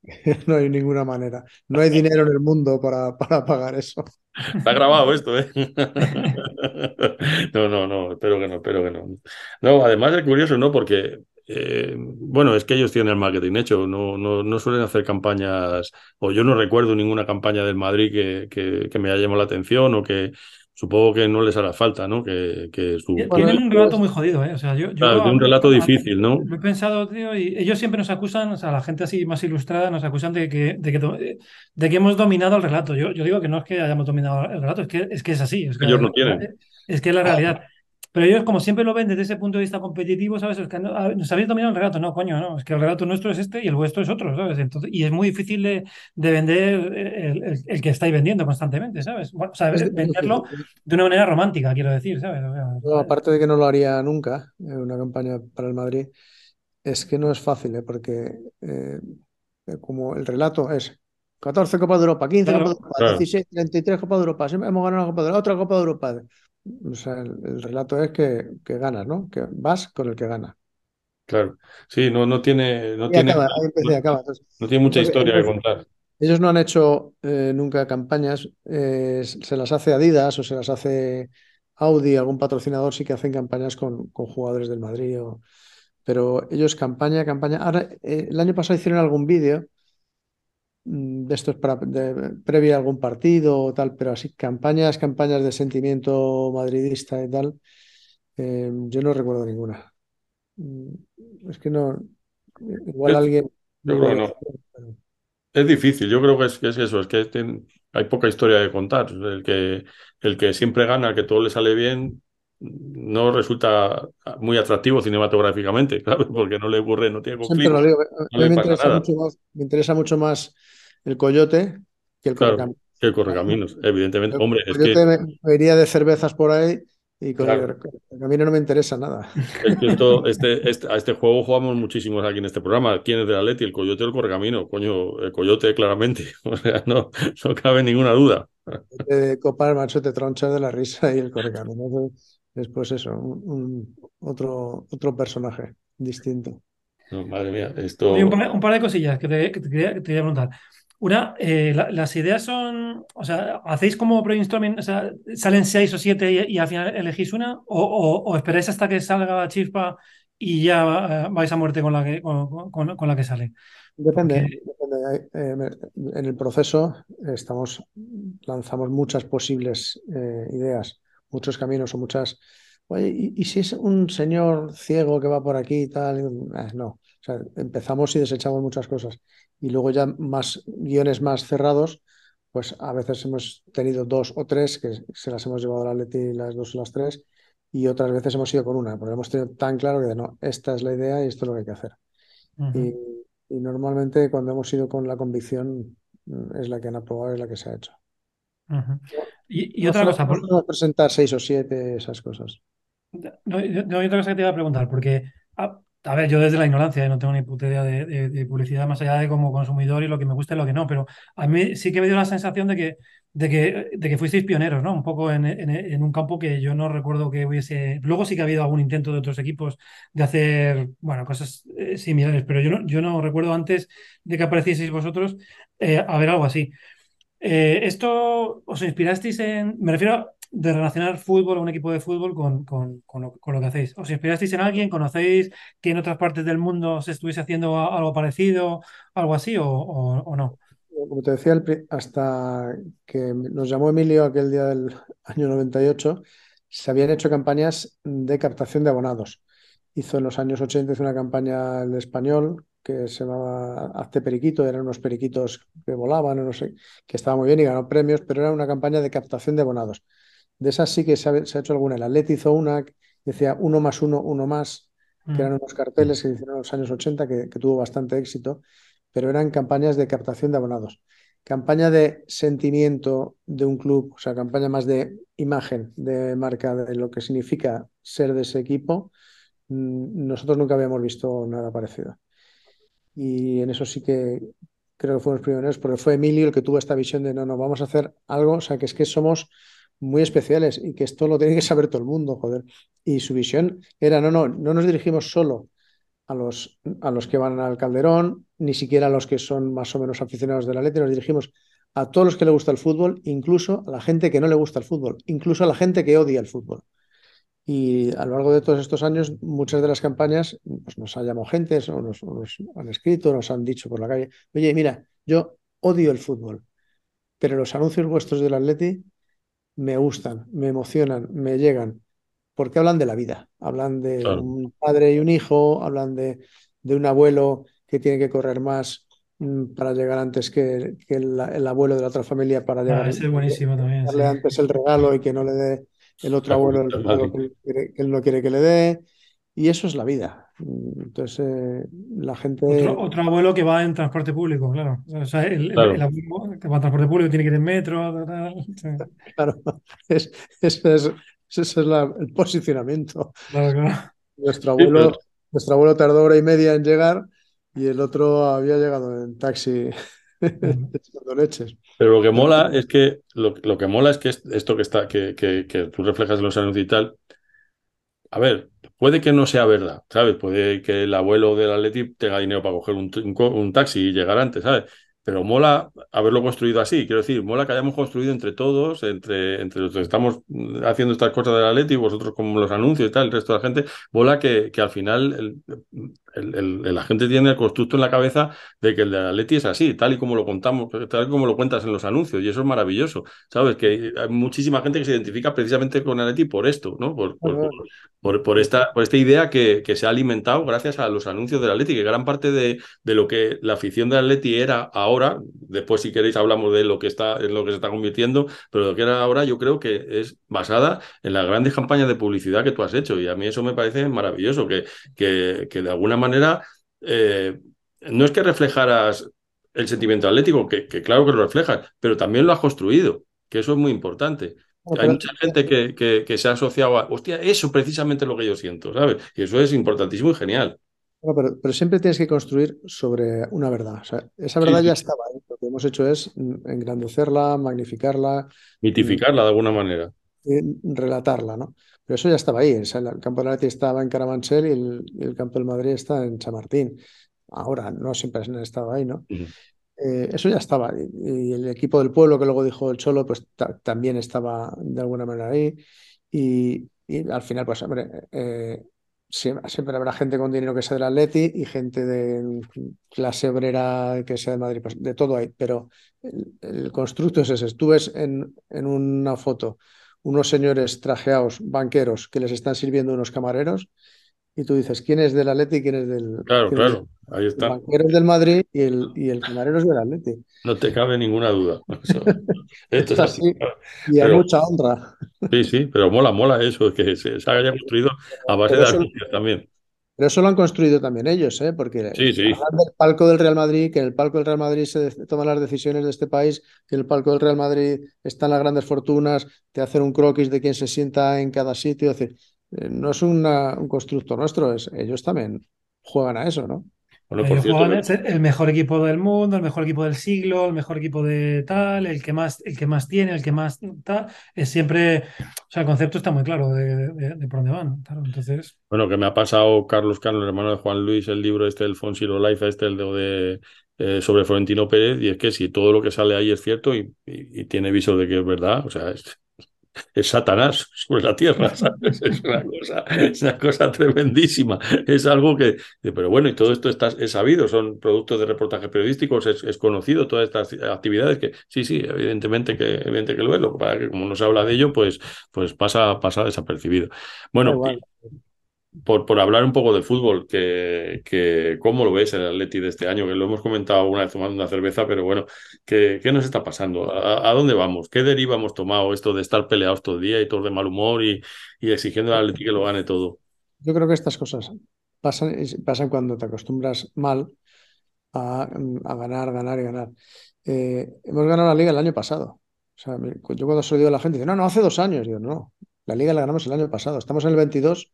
que no hay ninguna manera. No hay dinero en el mundo para, para pagar eso. Está grabado esto, ¿eh? No, no, no, espero que no, espero que no. No, además es curioso, ¿no? Porque, eh, bueno, es que ellos tienen el marketing hecho, no, no, no suelen hacer campañas, o yo no recuerdo ninguna campaña del Madrid que, que, que me haya llamado la atención o que supongo que no les hará falta, ¿no? Que, que su... Tienen un relato muy jodido, ¿eh? O sea, yo, yo Claro, tiene un relato a- difícil, ¿no? Lo he pensado, tío, y ellos siempre nos acusan, o sea, la gente así más ilustrada nos acusan de que, de que, do- de que hemos dominado el relato. Yo, yo digo que no es que hayamos dominado el relato, es que es, que es así. Es que, Ellos no quieren. es que es la realidad. Pero ellos como siempre lo ven desde ese punto de vista competitivo, ¿sabes? Es que no- a- nos habéis dominado el relato, no, coño, no, es que el relato nuestro es este y el vuestro es otro, ¿sabes? Entonces, y es muy difícil de, de vender el, el- el que estáis vendiendo constantemente, ¿sabes? Bueno, o sea, Es venderlo difícil. de una manera romántica, quiero decir, ¿sabes? O sea, No, aparte de que no lo haría nunca, eh, una campaña para el Madrid, es que no es fácil, ¿eh? porque eh, eh, como el relato es 14 Copas de Europa, 15 Claro. Copas de Europa, Claro. 16, 33 Copas de Europa, siempre hemos ganado una Copa de Europa, otra Copa de Europa. O sea, el, el relato es que, que ganas, ¿no? Que vas con el que gana. Claro. Sí, no, no tiene, no tiene, acaba, no, acaba. Entonces, no tiene mucha entonces, historia que contar. ellos no han hecho eh, nunca campañas, eh, se las hace Adidas o se las hace Audi, algún patrocinador sí que hacen campañas con, con jugadores del Madrid, o- pero ellos campaña, campaña. Ahora, eh, el año pasado hicieron algún vídeo de estos para, de, previa a algún partido o tal, pero así campañas, campañas de sentimiento madridista y tal, eh, yo no recuerdo ninguna. Mm, Es que no, igual Es- alguien yo creo que no. pero- Es difícil, yo creo que es, que es eso, es que ten- hay poca historia de contar. El que, el que siempre gana, el que todo le sale bien, no resulta muy atractivo cinematográficamente, claro, porque no le ocurre, no tiene conflicto, digo, a no me interesa mucho más, me interesa mucho más el coyote que el Claro, correcaminos. el correcaminos, evidentemente. El Hombre, es que, me, me iría de cervezas por ahí y con claro, el correcaminos no me interesa nada. es que esto, este, este, a este juego jugamos muchísimos aquí en este programa. ¿Quién es del Atleti? El coyote o el correcamino. Coño, el coyote, claramente. O sea, no, no cabe ninguna duda. De copar, macho, te tronchas de la risa y el correcaminos es, es, pues eso, un, un- otro, otro personaje distinto. No, madre mía, un esto. par, un par de cosillas que te, que te quería, que te quería preguntar. Una, eh, la- las ideas son, o sea, ¿hacéis como brainstorming? O sea, ¿salen seis o siete y, y al final elegís una? ¿O, o- o esperáis hasta que salga la chispa y ya eh, vais a muerte con la que, con, con- con la que sale? Depende, Porque, depende. Hay- eh, en el proceso estamos, lanzamos muchas posibles eh, ideas, muchos caminos o muchas. Oye, ¿y, y si es un señor ciego que va por aquí y tal? Eh, no. O sea, empezamos y desechamos muchas cosas. Y luego ya más guiones más cerrados, pues a veces hemos tenido dos o tres que se las hemos llevado a la Leti las dos o las tres, y otras veces hemos ido con una, porque hemos tenido tan claro que no, esta es la idea y esto es lo que hay que hacer. Y, y normalmente cuando hemos ido con la convicción es la que han aprobado, es la que se ha hecho. Ujú. Y, y No otra cosa, no por- presentar seis o siete, esas cosas. No, hay otra cosa que te iba a preguntar, porque, a, a ver, yo desde la ignorancia, eh, no tengo ni puta idea de, de- de publicidad más allá de como consumidor y lo que me gusta y lo que no, pero a mí sí que me dio la sensación de que, de que, de que fuisteis pioneros, ¿no? Un poco en, en- en un campo que yo no recuerdo que hubiese. Luego sí que ha habido algún intento de otros equipos de hacer, bueno, cosas eh, similares, pero yo no, yo no recuerdo antes de que aparecieseis vosotros eh, a ver algo así. Eh, ¿esto os inspirasteis en, me refiero de relacionar fútbol, un equipo de fútbol con, con- con lo, que hacéis? ¿Os inspirasteis en alguien? ¿Conocéis que en otras partes del mundo se estuviese haciendo algo parecido, algo así o, o- no? Como te decía, hasta que nos llamó Emilio aquel día del año 98, se habían hecho campañas de captación de abonados. Hizo en los años 80 hizo una campaña el español que se llamaba Hazte Periquito, eran unos periquitos que volaban, o no sé, que estaba muy bien y ganó premios, pero era una campaña de captación de abonados. De esas sí que se ha, se ha hecho alguna. El Atleti hizo una decía uno más uno, uno más, que eran Mm, unos carteles que hicieron en los años 80 que, que tuvo bastante éxito, pero eran campañas de captación de abonados. Campaña de sentimiento de un club, o sea, campaña más de imagen, de marca, de lo que significa ser de ese equipo. mm, Nosotros nunca habíamos visto nada parecido. Y en eso sí que creo que fuimos pioneros, porque fue Emilio el que tuvo esta visión de no, no, vamos a hacer algo, o sea, que es que somos muy especiales y que esto lo tiene que saber todo el mundo, joder. Y su visión era, no, no, no nos dirigimos solo a los, a los que van al Calderón, ni siquiera a los que son más o menos aficionados del Atleti, nos dirigimos a todos los que le gusta el fútbol, incluso a la gente que no le gusta el fútbol, incluso a la gente que odia el fútbol. Y a lo largo de todos estos años, muchas de las campañas pues nos ha llamado gente, o nos, o nos han escrito, nos han dicho por la calle, oye, mira, yo odio el fútbol, pero los anuncios vuestros del Atleti me gustan, me emocionan, me llegan, porque hablan de la vida, hablan de Claro. un padre y un hijo, hablan de, de un abuelo que tiene que correr más mm, para llegar antes que, que el, el abuelo de la otra familia para Ah, llegar, ese es buenísimo también, sí. darle antes el regalo y que no le dé el otro abuelo que, él no quiere que le dé, y eso es la vida. Entonces, eh, la gente... Otro, abuelo que va en transporte público, claro. O sea, el, abuelo que va en transporte público tiene que ir en metro. Claro, es, ese es el posicionamiento. Claro, claro. Nuestro abuelo, nuestro abuelo tardó hora y media en llegar y el otro había llegado en taxi leches. Pero lo que mola es que lo, que mola es que esto que está, que, que, que, tú reflejas en los anuncios y tal. A ver, puede que no sea verdad, ¿sabes? Puede que el abuelo del Atleti tenga dinero para coger un, un taxi y llegar antes, ¿sabes? Pero mola haberlo construido así. Quiero decir, mola que hayamos construido entre todos, entre, entre los que estamos haciendo estas cosas del Atleti, vosotros como los anuncios y tal, el resto de la gente, mola que, que al final la gente tiene el constructo en la cabeza de que el del Atleti es así, tal y como lo contamos, tal y como lo cuentas en los anuncios, y eso es maravilloso. Sabes que hay muchísima gente que se identifica precisamente con el Atleti por esto, ¿no? Por, por, por, esta, por esta idea que, que, se ha alimentado gracias a los anuncios del Atleti, que gran parte de, de lo que la afición del Atleti era ahora ahora, después si queréis hablamos de lo que está, en lo que se está convirtiendo, pero lo que era ahora yo creo que es basada en las grandes campañas de publicidad que tú has hecho y a mí eso me parece maravilloso, que, que, que de alguna manera eh, no es que reflejaras el sentimiento atlético, que, que, claro que lo reflejas, pero también lo has construido, que eso es muy importante. Hay mucha gente que, que, se ha asociado a, hostia, eso precisamente es lo que yo siento, ¿sabes? Y eso es importantísimo y genial pero, siempre tienes que construir sobre una verdad. esa verdad ya estaba ahí. Lo que hemos hecho es engrandecerla, magnificarla. Mitificarla de alguna manera. relatarla, ¿no? Pero eso ya estaba ahí. el campo de la Leti estaba en Carabanchel y el, campo del Madrid está en Chamartín. Ahora, no siempre han estado ahí, ¿no? Eh, eso ya estaba. Y, el equipo del pueblo, que luego dijo el Cholo, pues también estaba de alguna manera ahí. Y, al final, pues, hombre, eh, siempre, habrá gente con dinero que sea del Atleti y gente de clase obrera que sea de Madrid, pues de todo hay, pero el, constructo es ese. Tú ves en, en, una foto unos señores trajeados, banqueros, que les están sirviendo unos camareros y tú dices, ¿quién es del Atleti y quién es del... Claro, claro, ahí está. El banquero es del Madrid y el, y el camarero es del Atleti. No te cabe ninguna duda. Esto es así. Y hay mucha honra. Sí, sí, pero mola, mola eso, que se, haya construido a base de anuncios también. Pero eso lo han construido también ellos, ¿eh? porque sí, sí. del palco del Real Madrid, que en el palco del Real Madrid se toman las decisiones de este país, que en el palco del Real Madrid están las grandes fortunas, te hacen un croquis de quién se sienta en cada sitio. Es decir, no es un constructo nuestro, es, ellos también juegan a eso, ¿no? el mejor equipo del mundo, el mejor equipo del siglo, el mejor equipo de tal, el que más, el que más tiene, el que más tal, es siempre, o sea, el concepto está muy claro de, por dónde van. entonces... Bueno, que me ha pasado Carlos Cano, el hermano de Juan Luis, el libro este, el Fonsilo Life, este, el de, eh, sobre Florentino Pérez, y es que si todo lo que sale ahí es cierto y, y tiene viso de que es verdad, o sea, es, es Satanás sobre la tierra, Es una cosa, es una cosa tremendísima. Es algo que, pero bueno, y todo esto está, es sabido, son productos de reportajes periodísticos, es, conocido todas estas actividades que sí, sí, evidentemente que, evidentemente que lo es, lo que como no se habla de ello, pues, pues pasa, pasa desapercibido. Bueno, por, por hablar un poco de fútbol, que, que cómo lo ves el Atleti de este año, que lo hemos comentado una vez tomando una cerveza, pero bueno, ¿qué, qué nos está pasando? ¿A, dónde vamos? ¿Qué deriva hemos tomado esto de estar peleados todo el día y todos de mal humor y, y exigiendo al Atleti que lo gane todo? Yo creo que estas cosas pasan, pasan cuando te acostumbras mal a, a ganar, ganar y ganar. Eh, hemos ganado la liga el año pasado. Yo cuando se lo digo a la gente, dice, no, no, hace dos años. Digo, no, la liga la ganamos el año pasado. Estamos en el 22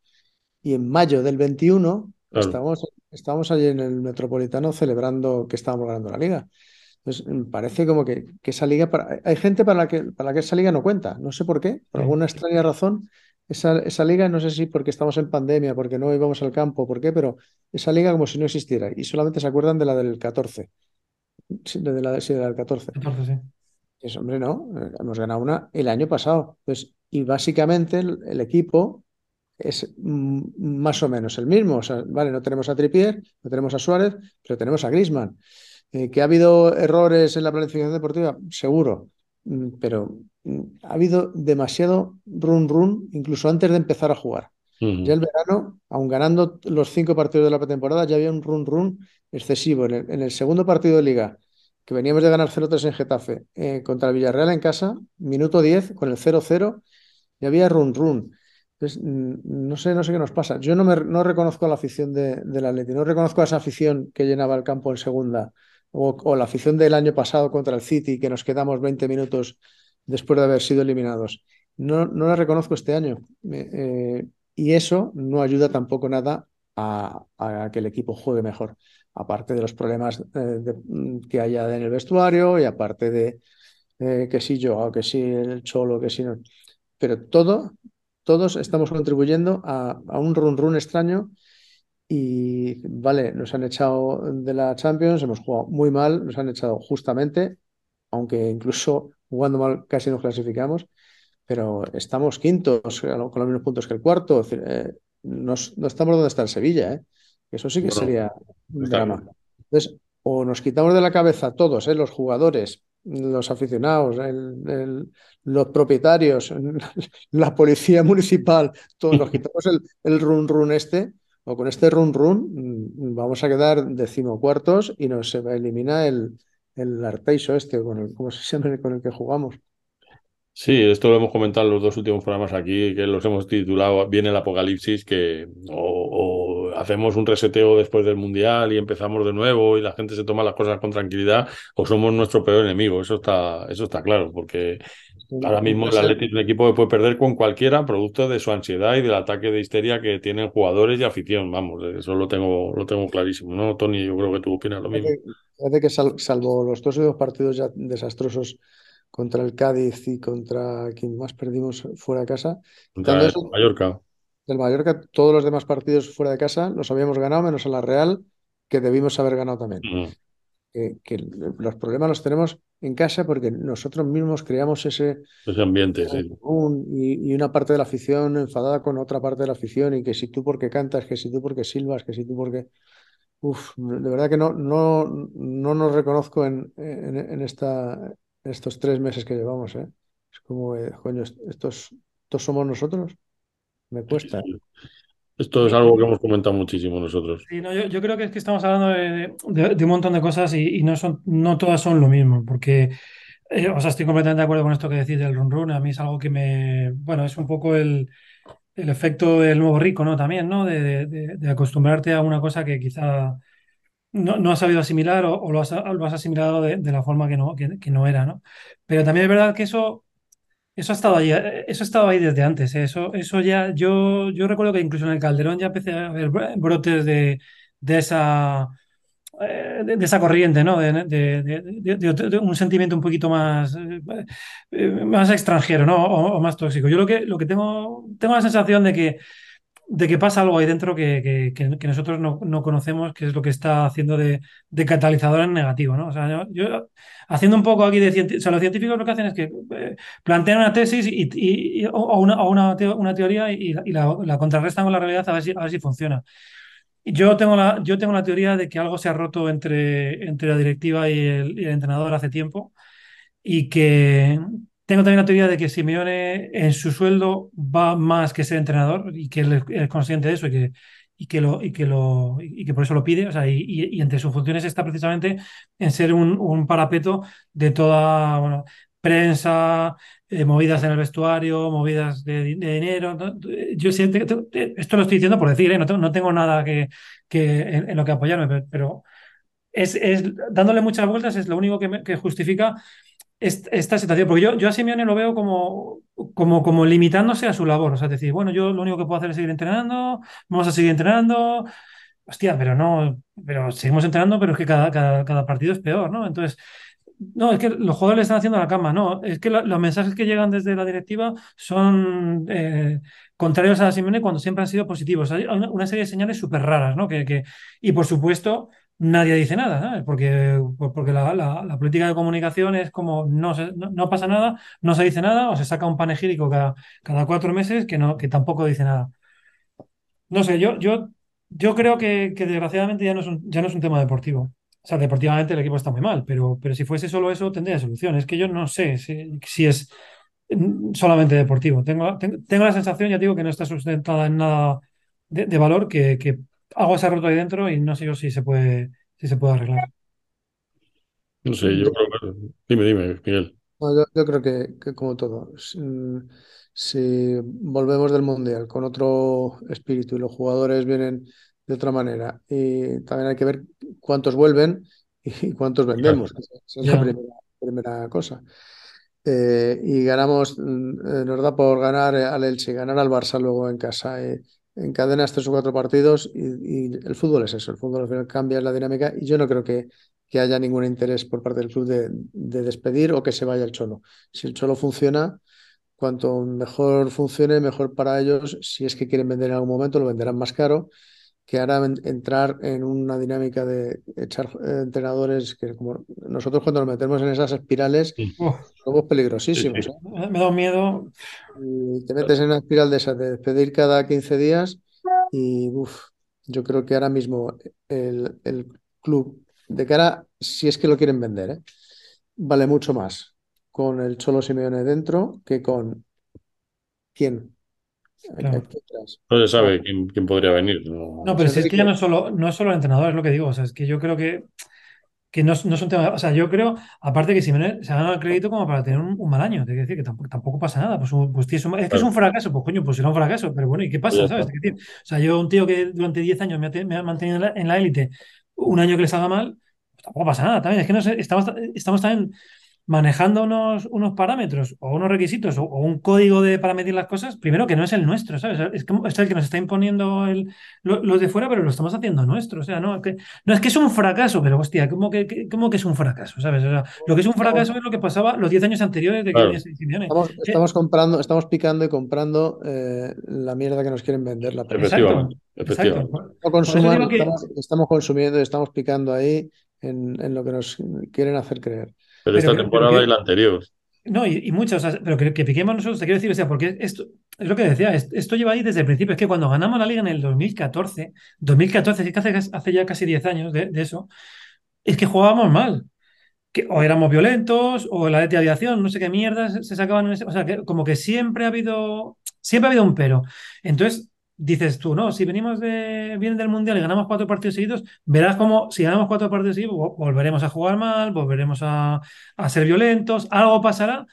y en mayo del 21 estábamos, allí en el Metropolitano celebrando que estábamos ganando la liga. Entonces, me parece como que, esa liga, hay gente para la, que, para la que esa liga no cuenta, no sé por qué, por alguna extraña razón, esa, esa, liga, no sé si porque estamos en pandemia, porque no íbamos al campo, por qué, pero esa liga como si no existiera y solamente se acuerdan de la del 14. de la, sí, de la del 14. 14 sí. Es, hombre, no, eh, hemos ganado una el año pasado. Entonces, y básicamente el equipo es más o menos el mismo. O sea, vale, no tenemos a Tripier, no tenemos a Suárez, pero tenemos a Grisman. Eh, ¿Que ha habido errores en la planificación deportiva? Seguro, mm, pero mm, ha habido demasiado run run incluso antes de empezar a jugar. Ya el verano, aun ganando los cinco partidos de la pretemporada, ya había un run run excesivo. En el, segundo partido de liga, que veníamos de ganar 0-3 en Getafe, eh, contra el Villarreal en casa, minuto 10, con el 0-0, y había run run. No sé, no sé qué nos pasa. Yo no, me, no reconozco la afición de, del Atleti, no reconozco esa afición que llenaba el campo en segunda o, o, la afición del año pasado contra el City, que nos quedamos 20 minutos después de haber sido eliminados. No, no la reconozco este año. Eh, y eso no ayuda tampoco nada a, a, que el equipo juegue mejor, aparte de los problemas eh, que haya en el vestuario y aparte de eh, que sí yo, que sí el cholo, que sí no. Pero todo, todos estamos contribuyendo a, a un run run extraño y vale, nos han echado de la Champions, hemos jugado muy mal, nos han echado justamente, aunque incluso jugando mal casi nos clasificamos, pero estamos quintos con los mismos puntos que el cuarto. Eh, no, estamos donde está el Sevilla, ¿eh? Eso sí que bueno, sería un drama. Entonces, o nos quitamos de la cabeza todos, ¿eh? los jugadores, los aficionados, el, el, los propietarios, la policía municipal, todos nos quitamos el, el run run este, o con este run run mm, vamos a quedar decimocuartos y nos se elimina el, el Arteixo este, con el, ¿cómo se llama? Con el que jugamos. Sí, esto lo hemos comentado en los dos últimos programas aquí, que los hemos titulado Viene el apocalipsis, que o, o, hacemos un reseteo después del Mundial y empezamos de nuevo y la gente se toma las cosas con tranquilidad, o somos nuestro peor enemigo. Eso está, eso está claro, porque ahora mismo el Atlético es un equipo que puede perder con cualquiera, producto de su ansiedad y del ataque de histeria que tienen jugadores y afición. Vamos, eso lo tengo, lo tengo clarísimo, ¿no, Tony? Yo creo que tú opinas lo mismo. Parece que sal, salvo los dos dos partidos ya desastrosos contra el Cádiz y contra quien más perdimos fuera de casa. Contra el eso, Mallorca. El Mallorca, todos los demás partidos fuera de casa los habíamos ganado, menos a la Real, que debimos haber ganado también. Uh -huh. que, que, los problemas los tenemos en casa porque nosotros mismos creamos ese, ese ambiente sí. un, y, y, una parte de la afición enfadada con otra parte de la afición y que si tú porque cantas, que si tú porque silbas, que si tú porque... Uf, de verdad que no, no, no nos reconozco en, en, en esta, estos tres meses que llevamos, ¿eh? Es como, eh, coño, estos, estos somos nosotros. Me cuesta. Sí, sí. Esto es algo que hemos comentado muchísimo nosotros. Sí, no, yo, yo, creo que es que estamos hablando de, de, de un montón de cosas y, y, no, son, no todas son lo mismo, porque, eh, o sea, estoy completamente de acuerdo con esto que decís del run run. A mí es algo que me, bueno, es un poco el, el efecto del nuevo rico, ¿no? También, ¿no? De, de, de acostumbrarte a una cosa que quizá no, no has sabido asimilar o, o lo, has, lo, has, asimilado de, de, la forma que no, que, que, no era, ¿no? Pero también es verdad que eso, eso ha estado ahí, eso ha estado ahí desde antes. ¿eh? Eso, eso ya, yo, yo recuerdo que incluso en el Calderón ya empecé a ver brotes de, de esa eh, de, esa corriente, ¿no? De, de, un sentimiento un poquito más, eh, más extranjero, ¿no? O, o, más tóxico. Yo lo que, lo que tengo, tengo la sensación de que de que pasa algo ahí dentro que, que, que nosotros no, no, conocemos, que es lo que está haciendo de, de catalizador en negativo, ¿no? O sea, yo, haciendo un poco aquí de o sea, los científicos lo que hacen es que eh, plantean una tesis y, y, o una, o una, una, teoría y, y la, contrarrestan con la realidad a ver si, a ver si funciona. Yo tengo, la, yo tengo la teoría de que algo se ha roto entre, entre la directiva y el entrenador hace tiempo y que, tengo también la teoría de que Simeone en su sueldo va más que ser entrenador y que él es consciente de eso y que, y que, lo, y que, lo, y que por eso lo pide. O sea, y, entre sus funciones está precisamente en ser un, un parapeto de toda prensa, eh, movidas en el vestuario, movidas de, dinero. Yo siento, esto lo estoy diciendo por decir, ¿eh? no, no, tengo, nada que, que en, en, lo que apoyarme, pero es, es, dándole muchas vueltas es lo único que, me, que justifica esta situación, porque yo, yo a Simeone lo veo como, como, como limitándose a su labor, o sea, decir, bueno, yo lo único que puedo hacer es seguir entrenando, vamos a seguir entrenando, hostia, pero no, pero seguimos entrenando, pero es que cada, cada, cada partido es peor, ¿no? Entonces, no, es que los jugadores le están haciendo la cama, no, es que los mensajes que llegan desde la directiva son eh, contrarios a Simeone cuando siempre han sido positivos, hay una serie de señales súper raras, ¿no? Que, que, y por supuesto, nadie dice nada, ¿sabes? Porque, pues porque la, la, política de comunicación es como no, no, no, pasa nada, no se dice nada, o se saca un panegírico cada, cada cuatro meses que, no, que tampoco dice nada. No sé, yo, yo, yo creo que, que desgraciadamente ya no, es un, ya no es un tema deportivo. O sea, deportivamente el equipo está muy mal, pero, pero si fuese solo eso tendría solución. Es que yo no sé si, si es solamente deportivo. Tengo, tengo, tengo, la sensación, ya digo, que no está sustentada en nada de, de valor, que, que algo se ha roto ahí dentro y no sé yo si se puede, si se puede arreglar. No sé, yo creo que... Dime, dime, Miguel. No, yo, yo creo que, que como todo, si, si volvemos del Mundial con otro espíritu y los jugadores vienen de otra manera, y también hay que ver cuántos vuelven y cuántos vendemos. Esa esa es la primera, primera cosa. Eh, y ganamos, mm, eh, nos da por ganar al Elche, ganar al Barça luego en casa. eh, encadenas tres o cuatro partidos y, el fútbol es eso, el fútbol al final cambia la dinámica y yo no creo que, que haya ningún interés por parte del club de, de despedir o que se vaya el Cholo. Si el Cholo funciona, cuanto mejor funcione, mejor para ellos. Si es que quieren vender en algún momento, lo venderán más caro que hará en- entrar en una dinámica de echar eh, entrenadores que como nosotros cuando nos metemos en esas espirales sí, somos sí, peligrosísimos, sí. ¿eh? me da miedo. Y te metes en una espiral de esas de despedir cada 15 días y uf, yo creo que ahora mismo el, el club, de cara, si es que lo quieren vender, ¿eh? Vale mucho más con el Cholo Simeone dentro que con quién. Claro. No se sabe quién, quién podría venir. No, No, pero si es que ya no es solo, no es solo el entrenador, es lo que digo. O sea, es que yo creo que, que no, es- no es un tema. O sea, yo creo, aparte que Simeone se ha ganado el crédito como para tener un, un mal año. Te decir que tampoco, tampoco pasa nada. Pues, un- pues un- es que es un fracaso, pues coño, pues será un fracaso. Pero bueno, ¿y qué pasa? O sea, yo, un tío que durante 10 años me ha, te- me ha mantenido en la, en la élite, un año que le salga mal, pues tampoco pasa nada. También es que no sé, estamos, estamos también manejando unos, unos parámetros o unos requisitos o, o un código de, para medir las cosas, primero que no es el nuestro, ¿sabes? Es, como, es el que nos está imponiendo el, lo- los de fuera, pero lo estamos haciendo nuestro. O sea, no, que, no es que es un fracaso, pero hostia, ¿cómo que, que- cómo que es un fracaso? ¿Sabes? O sea, lo que es un fracaso es lo que pasaba los 10 años anteriores de que Claro, estamos, Eh, estamos comprando, estamos picando y comprando eh, la mierda que nos quieren vender, la exacto, efectivamente, exacto. No consuman, que, estamos, estamos consumiendo y estamos picando ahí en, en lo que nos quieren hacer creer. Pero pero esta que, pero temporada y la anterior. No, y, y muchos, o sea, pero que, que piquemos nosotros, te quiero decir, o sea, porque esto es lo que decía, es- esto lleva ahí desde el principio, es que cuando ganamos la liga en el 2014, 2014, sí que hace, hace ya casi 10 años de, de eso, es que jugábamos mal, que o éramos violentos, o la de aviación, no sé qué mierdas se se sacaban en ese, o sea, que como que siempre ha habido, siempre ha habido un pero. Entonces, dices tú, no, si venimos de, vienen del Mundial y ganamos cuatro partidos seguidos, verás como si ganamos cuatro partidos seguidos, vo- volveremos a jugar mal, volveremos a, a ser violentos, algo pasará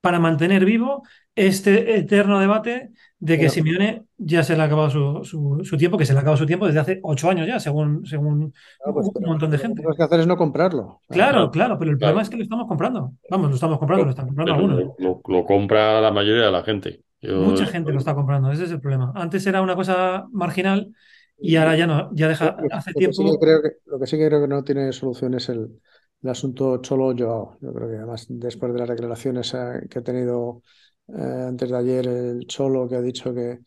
para mantener vivo este eterno debate de que Pero, Simeone ya se le ha acabado su, su- su tiempo, que se le ha acabado su tiempo desde hace ocho años ya, según, según claro, pues, un montón de pero lo que gente. tenemos que hacer es no comprarlo. Claro, Claro, pero el problema es que lo estamos comprando. Vamos, lo estamos comprando, lo Lo- están comprando algunos. lo compra la mayoría de la gente. Yo, Mucha gente lo está comprando, ese es el problema. Antes era una cosa marginal y ahora ya no, ya deja, hace lo que sí que tiempo. creo que, lo que sí que creo que no tiene solución es el, el asunto Cholo Joao. Yo creo que además después de las declaraciones eh, que ha tenido eh, antes de ayer el Cholo que ha dicho que,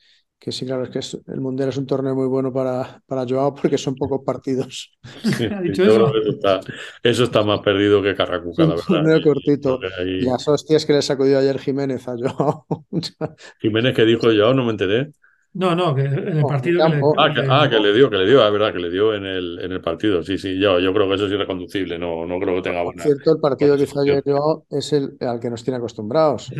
que sí, claro, es que es- el Mundial es un torneo muy bueno para, para Joao porque son pocos partidos. sí, Ha sí, dicho yo eso. está, eso está más perdido que Carracuca, un la verdad. torneo Y creo cortito. ahí las hostias que le sacudió ayer Jiménez a Joao. Jiménez que dijo yo, no me enteré. No, no, que en el partido que le. Ah, que, le- ah, que le dio, que le dio, es verdad, que le dio en el, en el partido. Sí, sí, yo, yo creo que eso es irreconducible, no, no creo que tenga Por buena, cierto, el partido que hizo ayer. Joao es el al que nos tiene acostumbrados.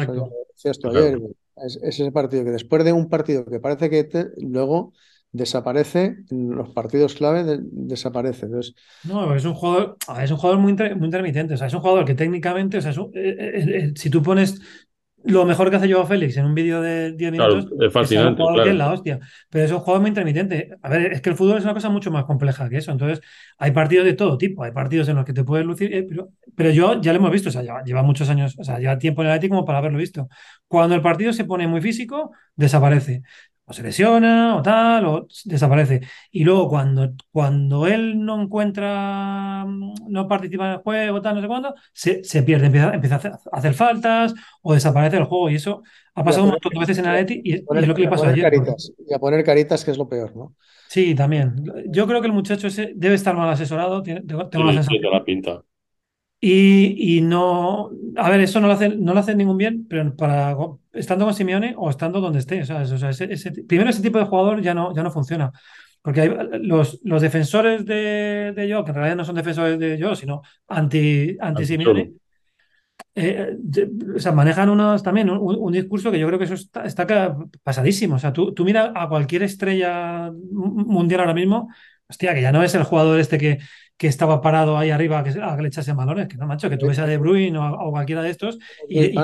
Decías tú Claro. Es, es ese partido que después de un partido que parece que luego desaparece, los partidos clave de- desaparece. Entonces, No, es un jugador, es un jugador muy, muy intermitente. O sea, es un jugador que técnicamente, o sea, eh, eh, eh, si tú pones lo mejor que hace Joao Félix en un vídeo de 10 Claro, minutos, es que fascinante, que es la hostia. Pero es un jugador muy intermitente. A ver, es que el fútbol es una cosa mucho más compleja que eso. Entonces, hay partidos de todo tipo. Hay partidos en los que te puedes lucir, eh, pero, pero yo ya lo hemos visto. O sea, lleva, lleva muchos años, o sea, lleva tiempo en el Atlético como para haberlo visto. Cuando el partido se pone muy físico, desaparece. O se lesiona, o tal, o desaparece. Y luego cuando, cuando él no encuentra, mm, no participa en el juego, tal, no sé cuándo, se, se pierde, empieza, empieza a hacer, faltas o desaparece el juego. Y eso ha pasado un poner, montón de veces en a Atleti y, y es lo que le a pasó poner ayer. caritas. Y a poner caritas, que es lo peor, ¿no? Sí, también. Yo creo que el muchacho ese debe estar mal asesorado, tiene- tengo, Sí, sensación. la pinta. Y, y no, a ver, eso no lo hace, no lo hace ningún bien, pero para estando con Simeone o estando donde esté, ¿sabes? O sea, ese- ese- primero ese tipo de jugador ya no, ya no funciona. Porque hay, los, los defensores de, de Joao, que en realidad no son defensores de Joao, sino anti, anti Simeone, eh, de- o sea, manejan unos, también un, un discurso que yo creo que eso está, pasadísimo. O sea, tú, tú mira a cualquier estrella mu- mundial ahora mismo, hostia, que ya no es el jugador este que, que estaba parado ahí arriba a que, a que le echase balones, que no, macho, que tú ves a De Bruyne o, o cualquiera de estos y, y,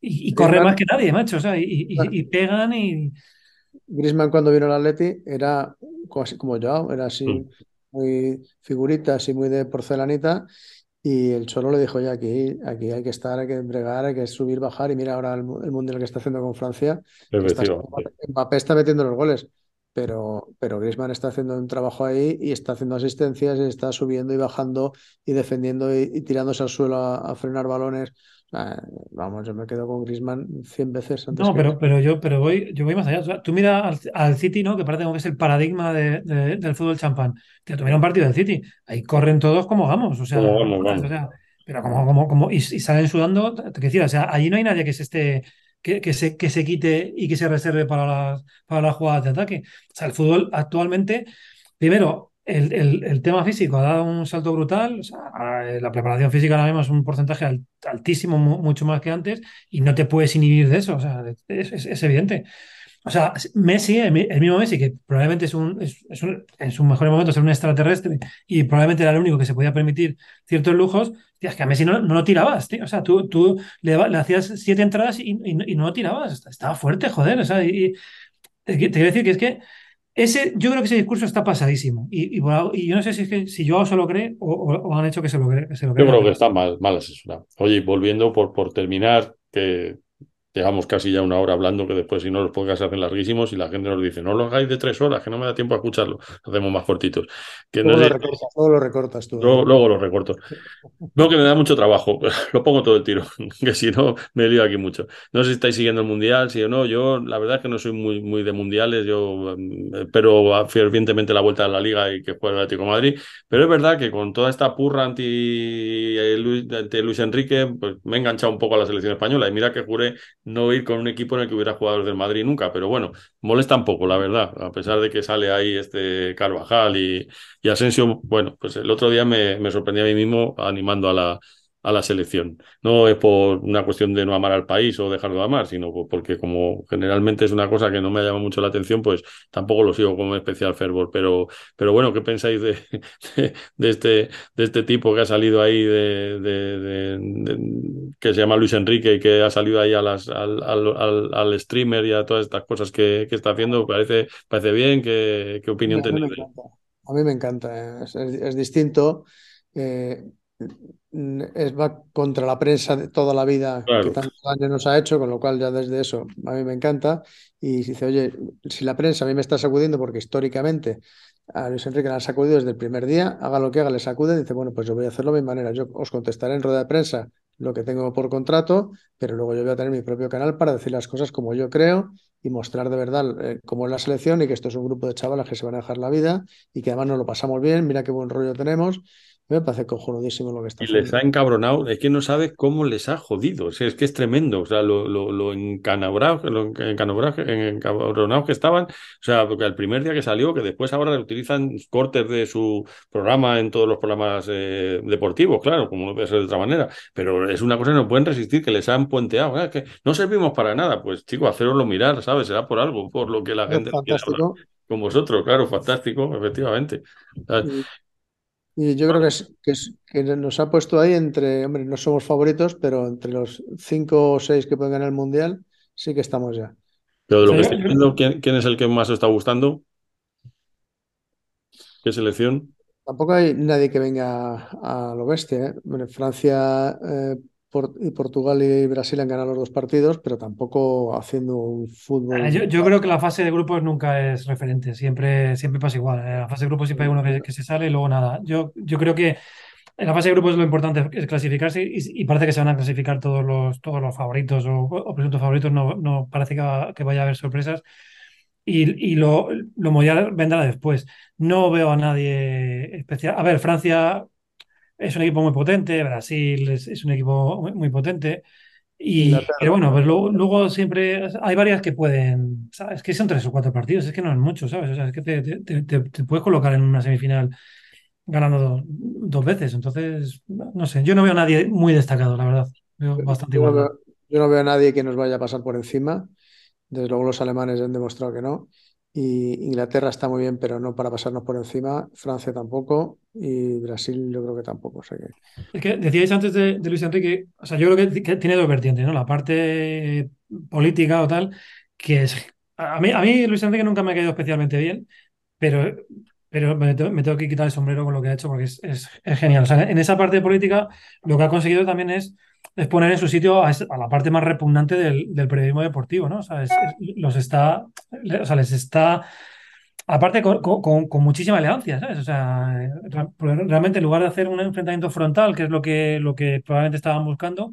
y, y corre más que nadie, macho, o sea, y, pegan y... Griezmann cuando vino al Atleti era así como yo, era así Mm. muy figurita, así muy de porcelanita y el Cholo le dijo, ya aquí, aquí hay que estar, hay que bregar, hay que subir, bajar y mira ahora el, el mundial que está haciendo con Francia, que está, Efectivamente. Mbappé está metiendo los goles, pero, pero Griezmann está haciendo un trabajo ahí y está haciendo asistencias y está subiendo y bajando y defendiendo y, y tirándose al suelo a, a frenar balones. Vamos, yo me quedo con Griezmann 100 veces antes No, que pero, pero yo, pero voy, yo voy más allá. O sea, tú mira al, al City, ¿no? Que parece como que es el paradigma de- de- del fútbol champán. Tío, tú mira un partido del City. Ahí corren todos como vamos. O sea, o sea, pero como, como, como, y, y salen sudando, te quiero decir, o sea, allí no hay nadie que se esté, que, que se, que se quite y que se reserve para las, para las jugadas de ataque. O sea, el fútbol actualmente, primero, el, el- el tema físico ha dado un salto brutal. Eh, la preparación física ahora mismo es un porcentaje al- altísimo, mu- mucho más que antes, y no te puedes inhibir de eso. O sea, es- es evidente. O sea, Messi, el mi- el mismo Messi, que probablemente es un, es, es un- en sus mejores momentos era un extraterrestre y probablemente era el único que se podía permitir ciertos lujos, tío, es que a Messi no, no lo tirabas, tío. O sea, tú, tú le, le hacías siete entradas y, y no- y no lo tirabas. Estaba fuerte, joder. O sea, y, te, te quiero decir que es que ese, yo creo que ese discurso está pasadísimo. Y, y, y yo no sé si es que si Joao se lo cree o, o- o han hecho que se lo, cree- que se lo Yo crea. creo que está mal, mal asesorado. Oye, volviendo por, por terminar, que llevamos casi ya una hora hablando, que después si no los podcasts se hacen larguísimos y la gente nos dice, no lo hagáis de tres horas, que no me da tiempo a escucharlo. Lo hacemos más cortitos. Que luego, lo recortas, luego lo recortas tú. luego, luego lo recorto. No, que me da mucho trabajo. Lo pongo todo el tiro, que si no me lío aquí mucho. No sé si estáis siguiendo el mundial, sí o no. Yo, la verdad es que no soy muy, muy de mundiales. Yo mm, espero fervientemente la vuelta a la liga y que juegue el Atlético de Madrid. Pero es verdad que con toda esta purra anti, eh, Luis, ante Luis Enrique, pues me he enganchado un poco a la selección española. Y mira que juré no ir con un equipo en el que hubiera jugadores del Madrid nunca. Pero bueno, molesta un poco, la verdad. A pesar de que sale ahí este Carvajal y, y Asensio, bueno, pues el otro día me, me sorprendí a mí mismo animando a la, a la selección. No es por una cuestión de no amar al país o dejar de amar, sino por- porque como generalmente es una cosa que no me llama mucho la atención, pues tampoco lo sigo como especial fervor. Pero, pero bueno, ¿qué pensáis de, de, de este, de este tipo que ha salido ahí, de, que se llama Luis Enrique y que ha salido ahí a las, al, al, al- al streamer y a todas estas cosas que, que está haciendo? ¿Parece, parece bien? ¿Qué, qué opinión tenéis? A mí me encanta. Es, es- es distinto. eh, es, va contra la prensa de toda la vida Claro. que tantos años nos ha hecho, con lo cual ya desde eso a mí me encanta. Y dice, oye, si la prensa a mí me está sacudiendo, porque históricamente a Luis Enrique le han sacudido desde el primer día, haga lo que haga, le sacuden, dice, bueno, pues yo voy a hacerlo de mi manera. Yo os contestaré en rueda de prensa lo que tengo por contrato, pero luego yo voy a tener mi propio canal para decir las cosas como yo creo y mostrar de verdad eh, cómo es la selección y que esto es un grupo de chavalas que se van a dejar la vida y que además nos lo pasamos bien, mira qué buen rollo tenemos. Me parece cojonudísimo lo que está Y les ha encabronado, es que no sabes cómo les ha jodido, o sea, es que es tremendo, o sea, lo, lo, lo encanabrado, lo encanabrado- encabronados que estaban, o sea, porque el primer día que salió, que después ahora utilizan cortes de su programa en todos los programas eh, deportivos, claro, como no puede ser de otra manera, pero es una cosa que no pueden resistir, que les han puenteado, "Ah, es que no servimos para nada, pues chicos, haceroslo mirar, ¿sabes? Será por algo, por lo que la Es gente quiere hablar con vosotros, claro, fantástico, efectivamente. ¿sabes? Y, y yo creo que, es, que, es- que nos ha puesto ahí entre, hombre, no somos favoritos, pero entre los cinco o seis que pueden ganar el Mundial, sí que estamos ya. Pero de lo Sí, que estoy viendo, ¿quién, quién es el que más os está gustando? ¿Qué selección? Tampoco hay nadie que venga a lo bestia, ¿eh? Bueno, Francia eh, Portugal y Brasil han ganado los dos partidos, pero tampoco haciendo un fútbol. Eh, Yo, creo que la fase de grupos nunca es referente, siempre, siempre pasa igual. En la fase de grupos siempre hay uno que, que se sale y luego nada. Yo, yo creo que en la fase de grupos lo importante es clasificarse y, y parece que se van a clasificar todos los, todos los favoritos o, presuntos favoritos, no, no parece que, va- que vaya a haber sorpresas. Y, y lo, lo mundial vendrá después. No veo a nadie especial. A ver, Francia es un equipo muy potente, Brasil es, es un equipo muy, muy potente. Y, pero bueno, pues luego, luego siempre hay varias que pueden, ¿sabes? Que son tres o cuatro partidos, es que no es mucho, ¿sabes? O sea, es que te, te- te- te- te puedes colocar en una semifinal ganando dos, dos veces. Entonces, no sé, yo no veo a nadie muy destacado, la verdad. Veo bastante Yo no veo, yo no veo a nadie que nos vaya a pasar por encima. Desde luego los alemanes han demostrado que no. Y Inglaterra está muy bien, pero no para pasarnos por encima. Francia tampoco. Y Brasil yo creo que tampoco. O sea que... Es que decíais antes de, de Luis Enrique, o sea, yo creo que, que tiene dos vertientes, ¿no? La parte política o tal, que es... A mí, a mí Luis Enrique nunca me ha caído especialmente bien, pero, pero me, tengo, que quitar el sombrero con lo que ha hecho porque es, es, es genial. O sea, en esa parte política lo que ha conseguido también es, es poner en su sitio a, a, la parte más repugnante del, del periodismo deportivo, ¿no? O sea, es, los está, o sea, les está aparte con, con, con, muchísima elegancia, ¿sabes? O sea, realmente en lugar de hacer un enfrentamiento frontal, que es lo que, probablemente estaban buscando,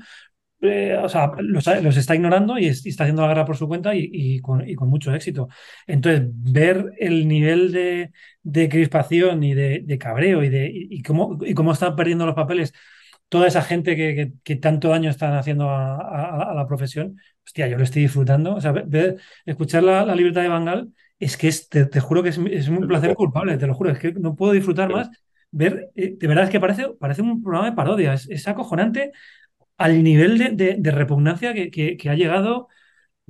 eh, o sea, los, está ignorando y, es, y, está haciendo la guerra por su cuenta y, con, mucho éxito. Entonces, ver el nivel de, crispación y de, cabreo y, de, cómo, están perdiendo los papeles toda esa gente que, tanto daño están haciendo a, la profesión, hostia, yo lo estoy disfrutando. O sea, ver, escuchar la, la libertad de Bangal es que es, te, te, juro que es, es, un placer culpable, te lo juro, es que no puedo disfrutar más. Ver, eh, de verdad es que parece, parece un programa de parodia, es, es acojonante al nivel de, de, de repugnancia que, que, que, ha llegado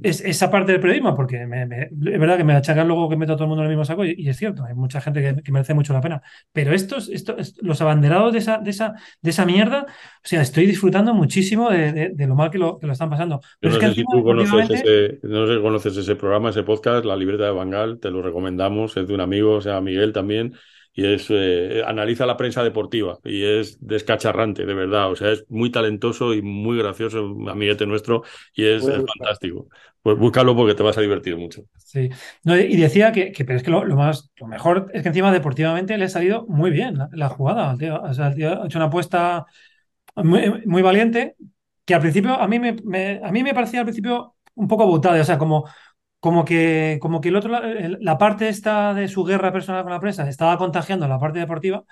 es, esa parte del periodismo, porque me, me, es verdad que me achacan luego que meto a todo el mundo en el mismo saco, y, y es cierto, hay mucha gente que, que, merece mucho la pena. Pero estos, estos los abanderados de esa, de, esa, de esa mierda, o sea, estoy disfrutando muchísimo de, de lo mal que lo, que lo, están pasando. Pero no, sé es que si tú conoces ese, no sé si conoces ese programa, ese podcast, La Libreta de Bangal, te lo recomendamos, es de un amigo, o sea, Miguel también y es eh, analiza la prensa deportiva y es descacharrante, de verdad. O sea, es muy talentoso y muy gracioso, amiguete nuestro, y es, es fantástico. Pues búscalo porque te vas a divertir mucho. Sí. No, y decía que, que pero es que lo, lo, más, lo mejor es que encima deportivamente le ha salido muy bien la, la jugada. Tío. O sea, el tío ha hecho una apuesta muy, muy valiente que al principio a mí me, me, a mí me parecía al principio un poco abutada, o sea, como como que, como que el otro, la parte esta de su guerra personal con la prensa estaba contagiando la parte deportiva,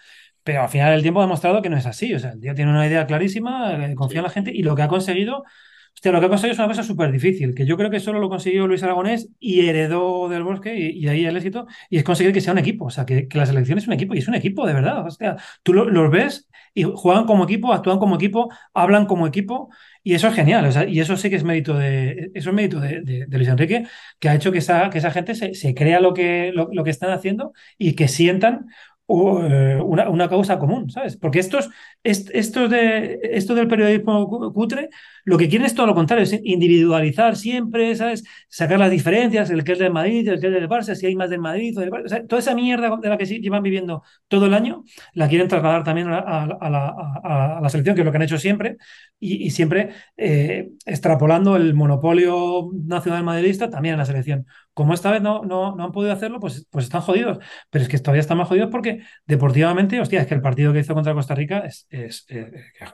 pero al final el tiempo ha demostrado que no es así. O sea, el tío tiene una idea clarísima, eh, confía en la gente y lo que ha conseguido, hostia, lo que ha conseguido es una cosa súper difícil, que yo creo que solo lo consiguió Luis Aragonés y heredó del Bosque y, y, ahí el éxito, y es conseguir que sea un equipo, o sea, que, que la selección es un equipo y es un equipo de verdad. Hostia, tú lo, los ves y juegan como equipo, actúan como equipo, hablan como equipo y eso es genial, y eso sí que es mérito de, eso es mérito de, de Luis Enrique, que ha hecho que esa, que esa gente se, se crea lo que, lo, lo, que están haciendo y que sientan una, una, causa común, ¿sabes? Porque estos, estos de, esto del periodismo cutre, lo que quieren es todo lo contrario, es individualizar siempre, ¿sabes? Sacar las diferencias, el que es del Madrid, el que es del Barça, si hay más del Madrid, o del Barça, toda esa mierda de la que llevan viviendo todo el año, la quieren trasladar también a, a, a, la, a la, selección, que es lo que han hecho siempre, y, siempre eh, extrapolando el monopolio nacional madridista también en la selección. Como esta vez no, no, no han podido hacerlo, pues, pues están jodidos. Pero es que todavía están más jodidos porque deportivamente, hostia, es que el partido que hizo contra Costa Rica es, es, es,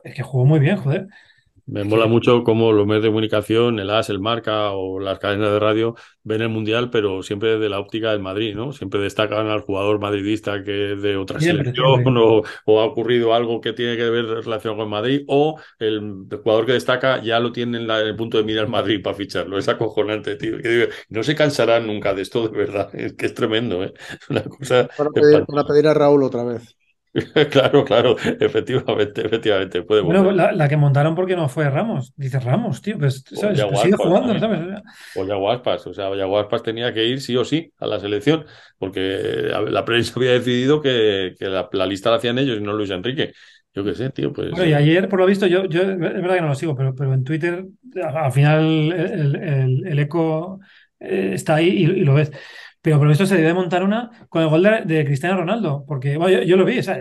es que jugó muy bien, joder. Me mola mucho cómo los medios de comunicación, el AS, el Marca o las cadenas de radio ven el Mundial, pero siempre desde la óptica del Madrid, ¿no? Siempre destacan al jugador madridista que es de otra siempre, selección siempre. O, o, ha ocurrido algo que tiene que ver relación con Madrid o el, el, jugador que destaca ya lo tiene en, la, en, el punto de mira al Madrid para ficharlo. Es acojonante, tío. No se cansarán nunca de esto, de verdad. Es que es tremendo, ¿eh? Es una cosa... Para pedir, para pedir a Raúl otra vez. claro, claro, efectivamente, efectivamente. Puede bueno, la, la, que montaron porque no fue Ramos. Dice Ramos, tío, pues, ¿sabes? Pues sigue jugando, ¿sabes? O Yaguaspas, o sea, Yaguaspas tenía que ir sí o sí a la selección, porque la prensa había decidido que, que la, la, lista la hacían ellos y no Luis Enrique. Yo qué sé, tío, pues. Bueno, y ayer, por lo visto, yo, yo es verdad que no lo sigo, pero, pero en Twitter, al final el, el, el eco eh, está ahí y, y lo ves. Pero por esto se debe montar una con el gol de, Cristiano Ronaldo, porque yo, lo vi, o sea,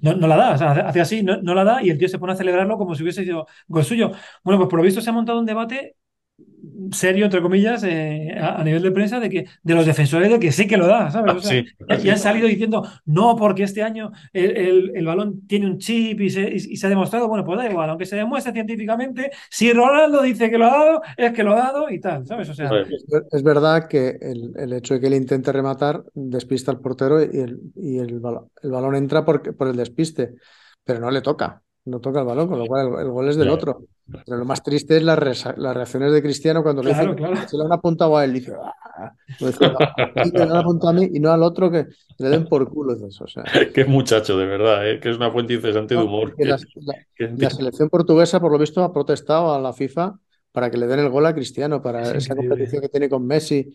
no, no, la da, hace así, no, no, la da y el tío se pone a celebrarlo como si hubiese sido gol suyo. Bueno, pues por lo visto se ha montado un debate serio, entre comillas, eh, a, a, nivel de prensa, de que de los defensores de que sí que lo da, ¿sabes? O sea, sí, y han salido diciendo, no, porque este año el, el, el balón tiene un chip y se, y, y se, ha demostrado, bueno, pues da igual, aunque se demuestre científicamente, si Ronaldo dice que lo ha dado, es que lo ha dado y tal, ¿sabes? O sea, es, es verdad que el, el, hecho de que él intente rematar despista al portero y el, y el, balón, el balón entra por, por el despiste, pero no le toca no toca el balón, con lo cual el, el gol es del claro. otro. Pero lo más triste es las, re las reacciones de Cristiano cuando claro, le dice claro. se le han apuntado a él, dice, ah", dice le han apuntado a mí y no al otro que le den por culo eso. O sea. Qué muchacho, de verdad, ¿eh? que es una fuente incesante de humor. Que la, la, la, selección portuguesa, por lo visto, ha protestado a la FIFA para que le den el gol a Cristiano, para Es esa increíble. competición que tiene con Messi.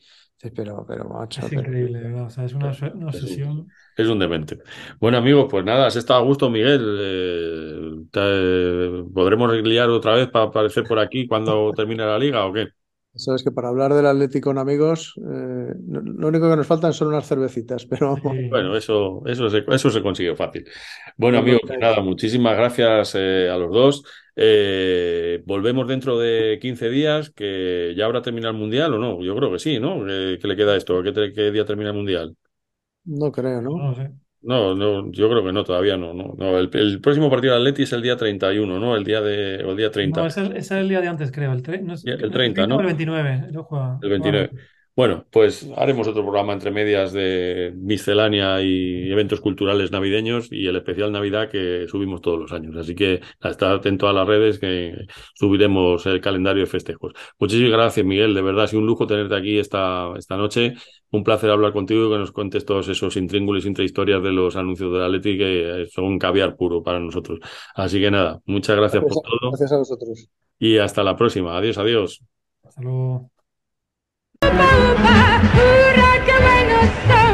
Pero, pero, macho, Es pero- increíble, ¿verdad? O sea, es una, una obsesión. Es un demente. Bueno, amigos, pues nada, has estado a gusto, Miguel. Eh, te- ¿podremos liar otra vez para aparecer por aquí cuando termine la liga o qué? Sabes que para hablar del Atlético con amigos, eh, no- lo único que nos faltan son unas cervecitas, pero. Bueno, eso, eso se, eso se consigue fácil. Bueno, amigos, pues nada, muchísimas gracias eh, a los dos. Eh, volvemos dentro de 15 días, que ya habrá terminado el Mundial o no. Yo creo que sí, ¿no? ¿Qué, qué le queda a esto? ¿Qué, qué día termina el Mundial? No creo, ¿no? No sé. No, no, yo creo que no, todavía no. no, no. El, el próximo partido del Atleti es el día 31, ¿no? El día de, o el día 30. No, ese es, ese es el día de antes, creo. El, tre- no es- Ya, el 30, ¿no? o el 29. lo juega- El 29. Bueno, pues haremos otro programa entre medias de miscelánea y eventos culturales navideños y el especial Navidad que subimos todos los años. Así que a estar atento a las redes que subiremos el calendario de festejos. Muchísimas gracias, Miguel. De verdad, ha sido un lujo tenerte aquí esta, esta noche. Un placer hablar contigo y que nos cuentes todos esos intríngulis, intrahistorias de los anuncios del Atleti que son caviar puro para nosotros. Así que nada, muchas gracias por todo gracias a vosotros. y hasta la próxima. Adiós, adiós. Hasta luego. Upa, upa, hurra, que bueno soy.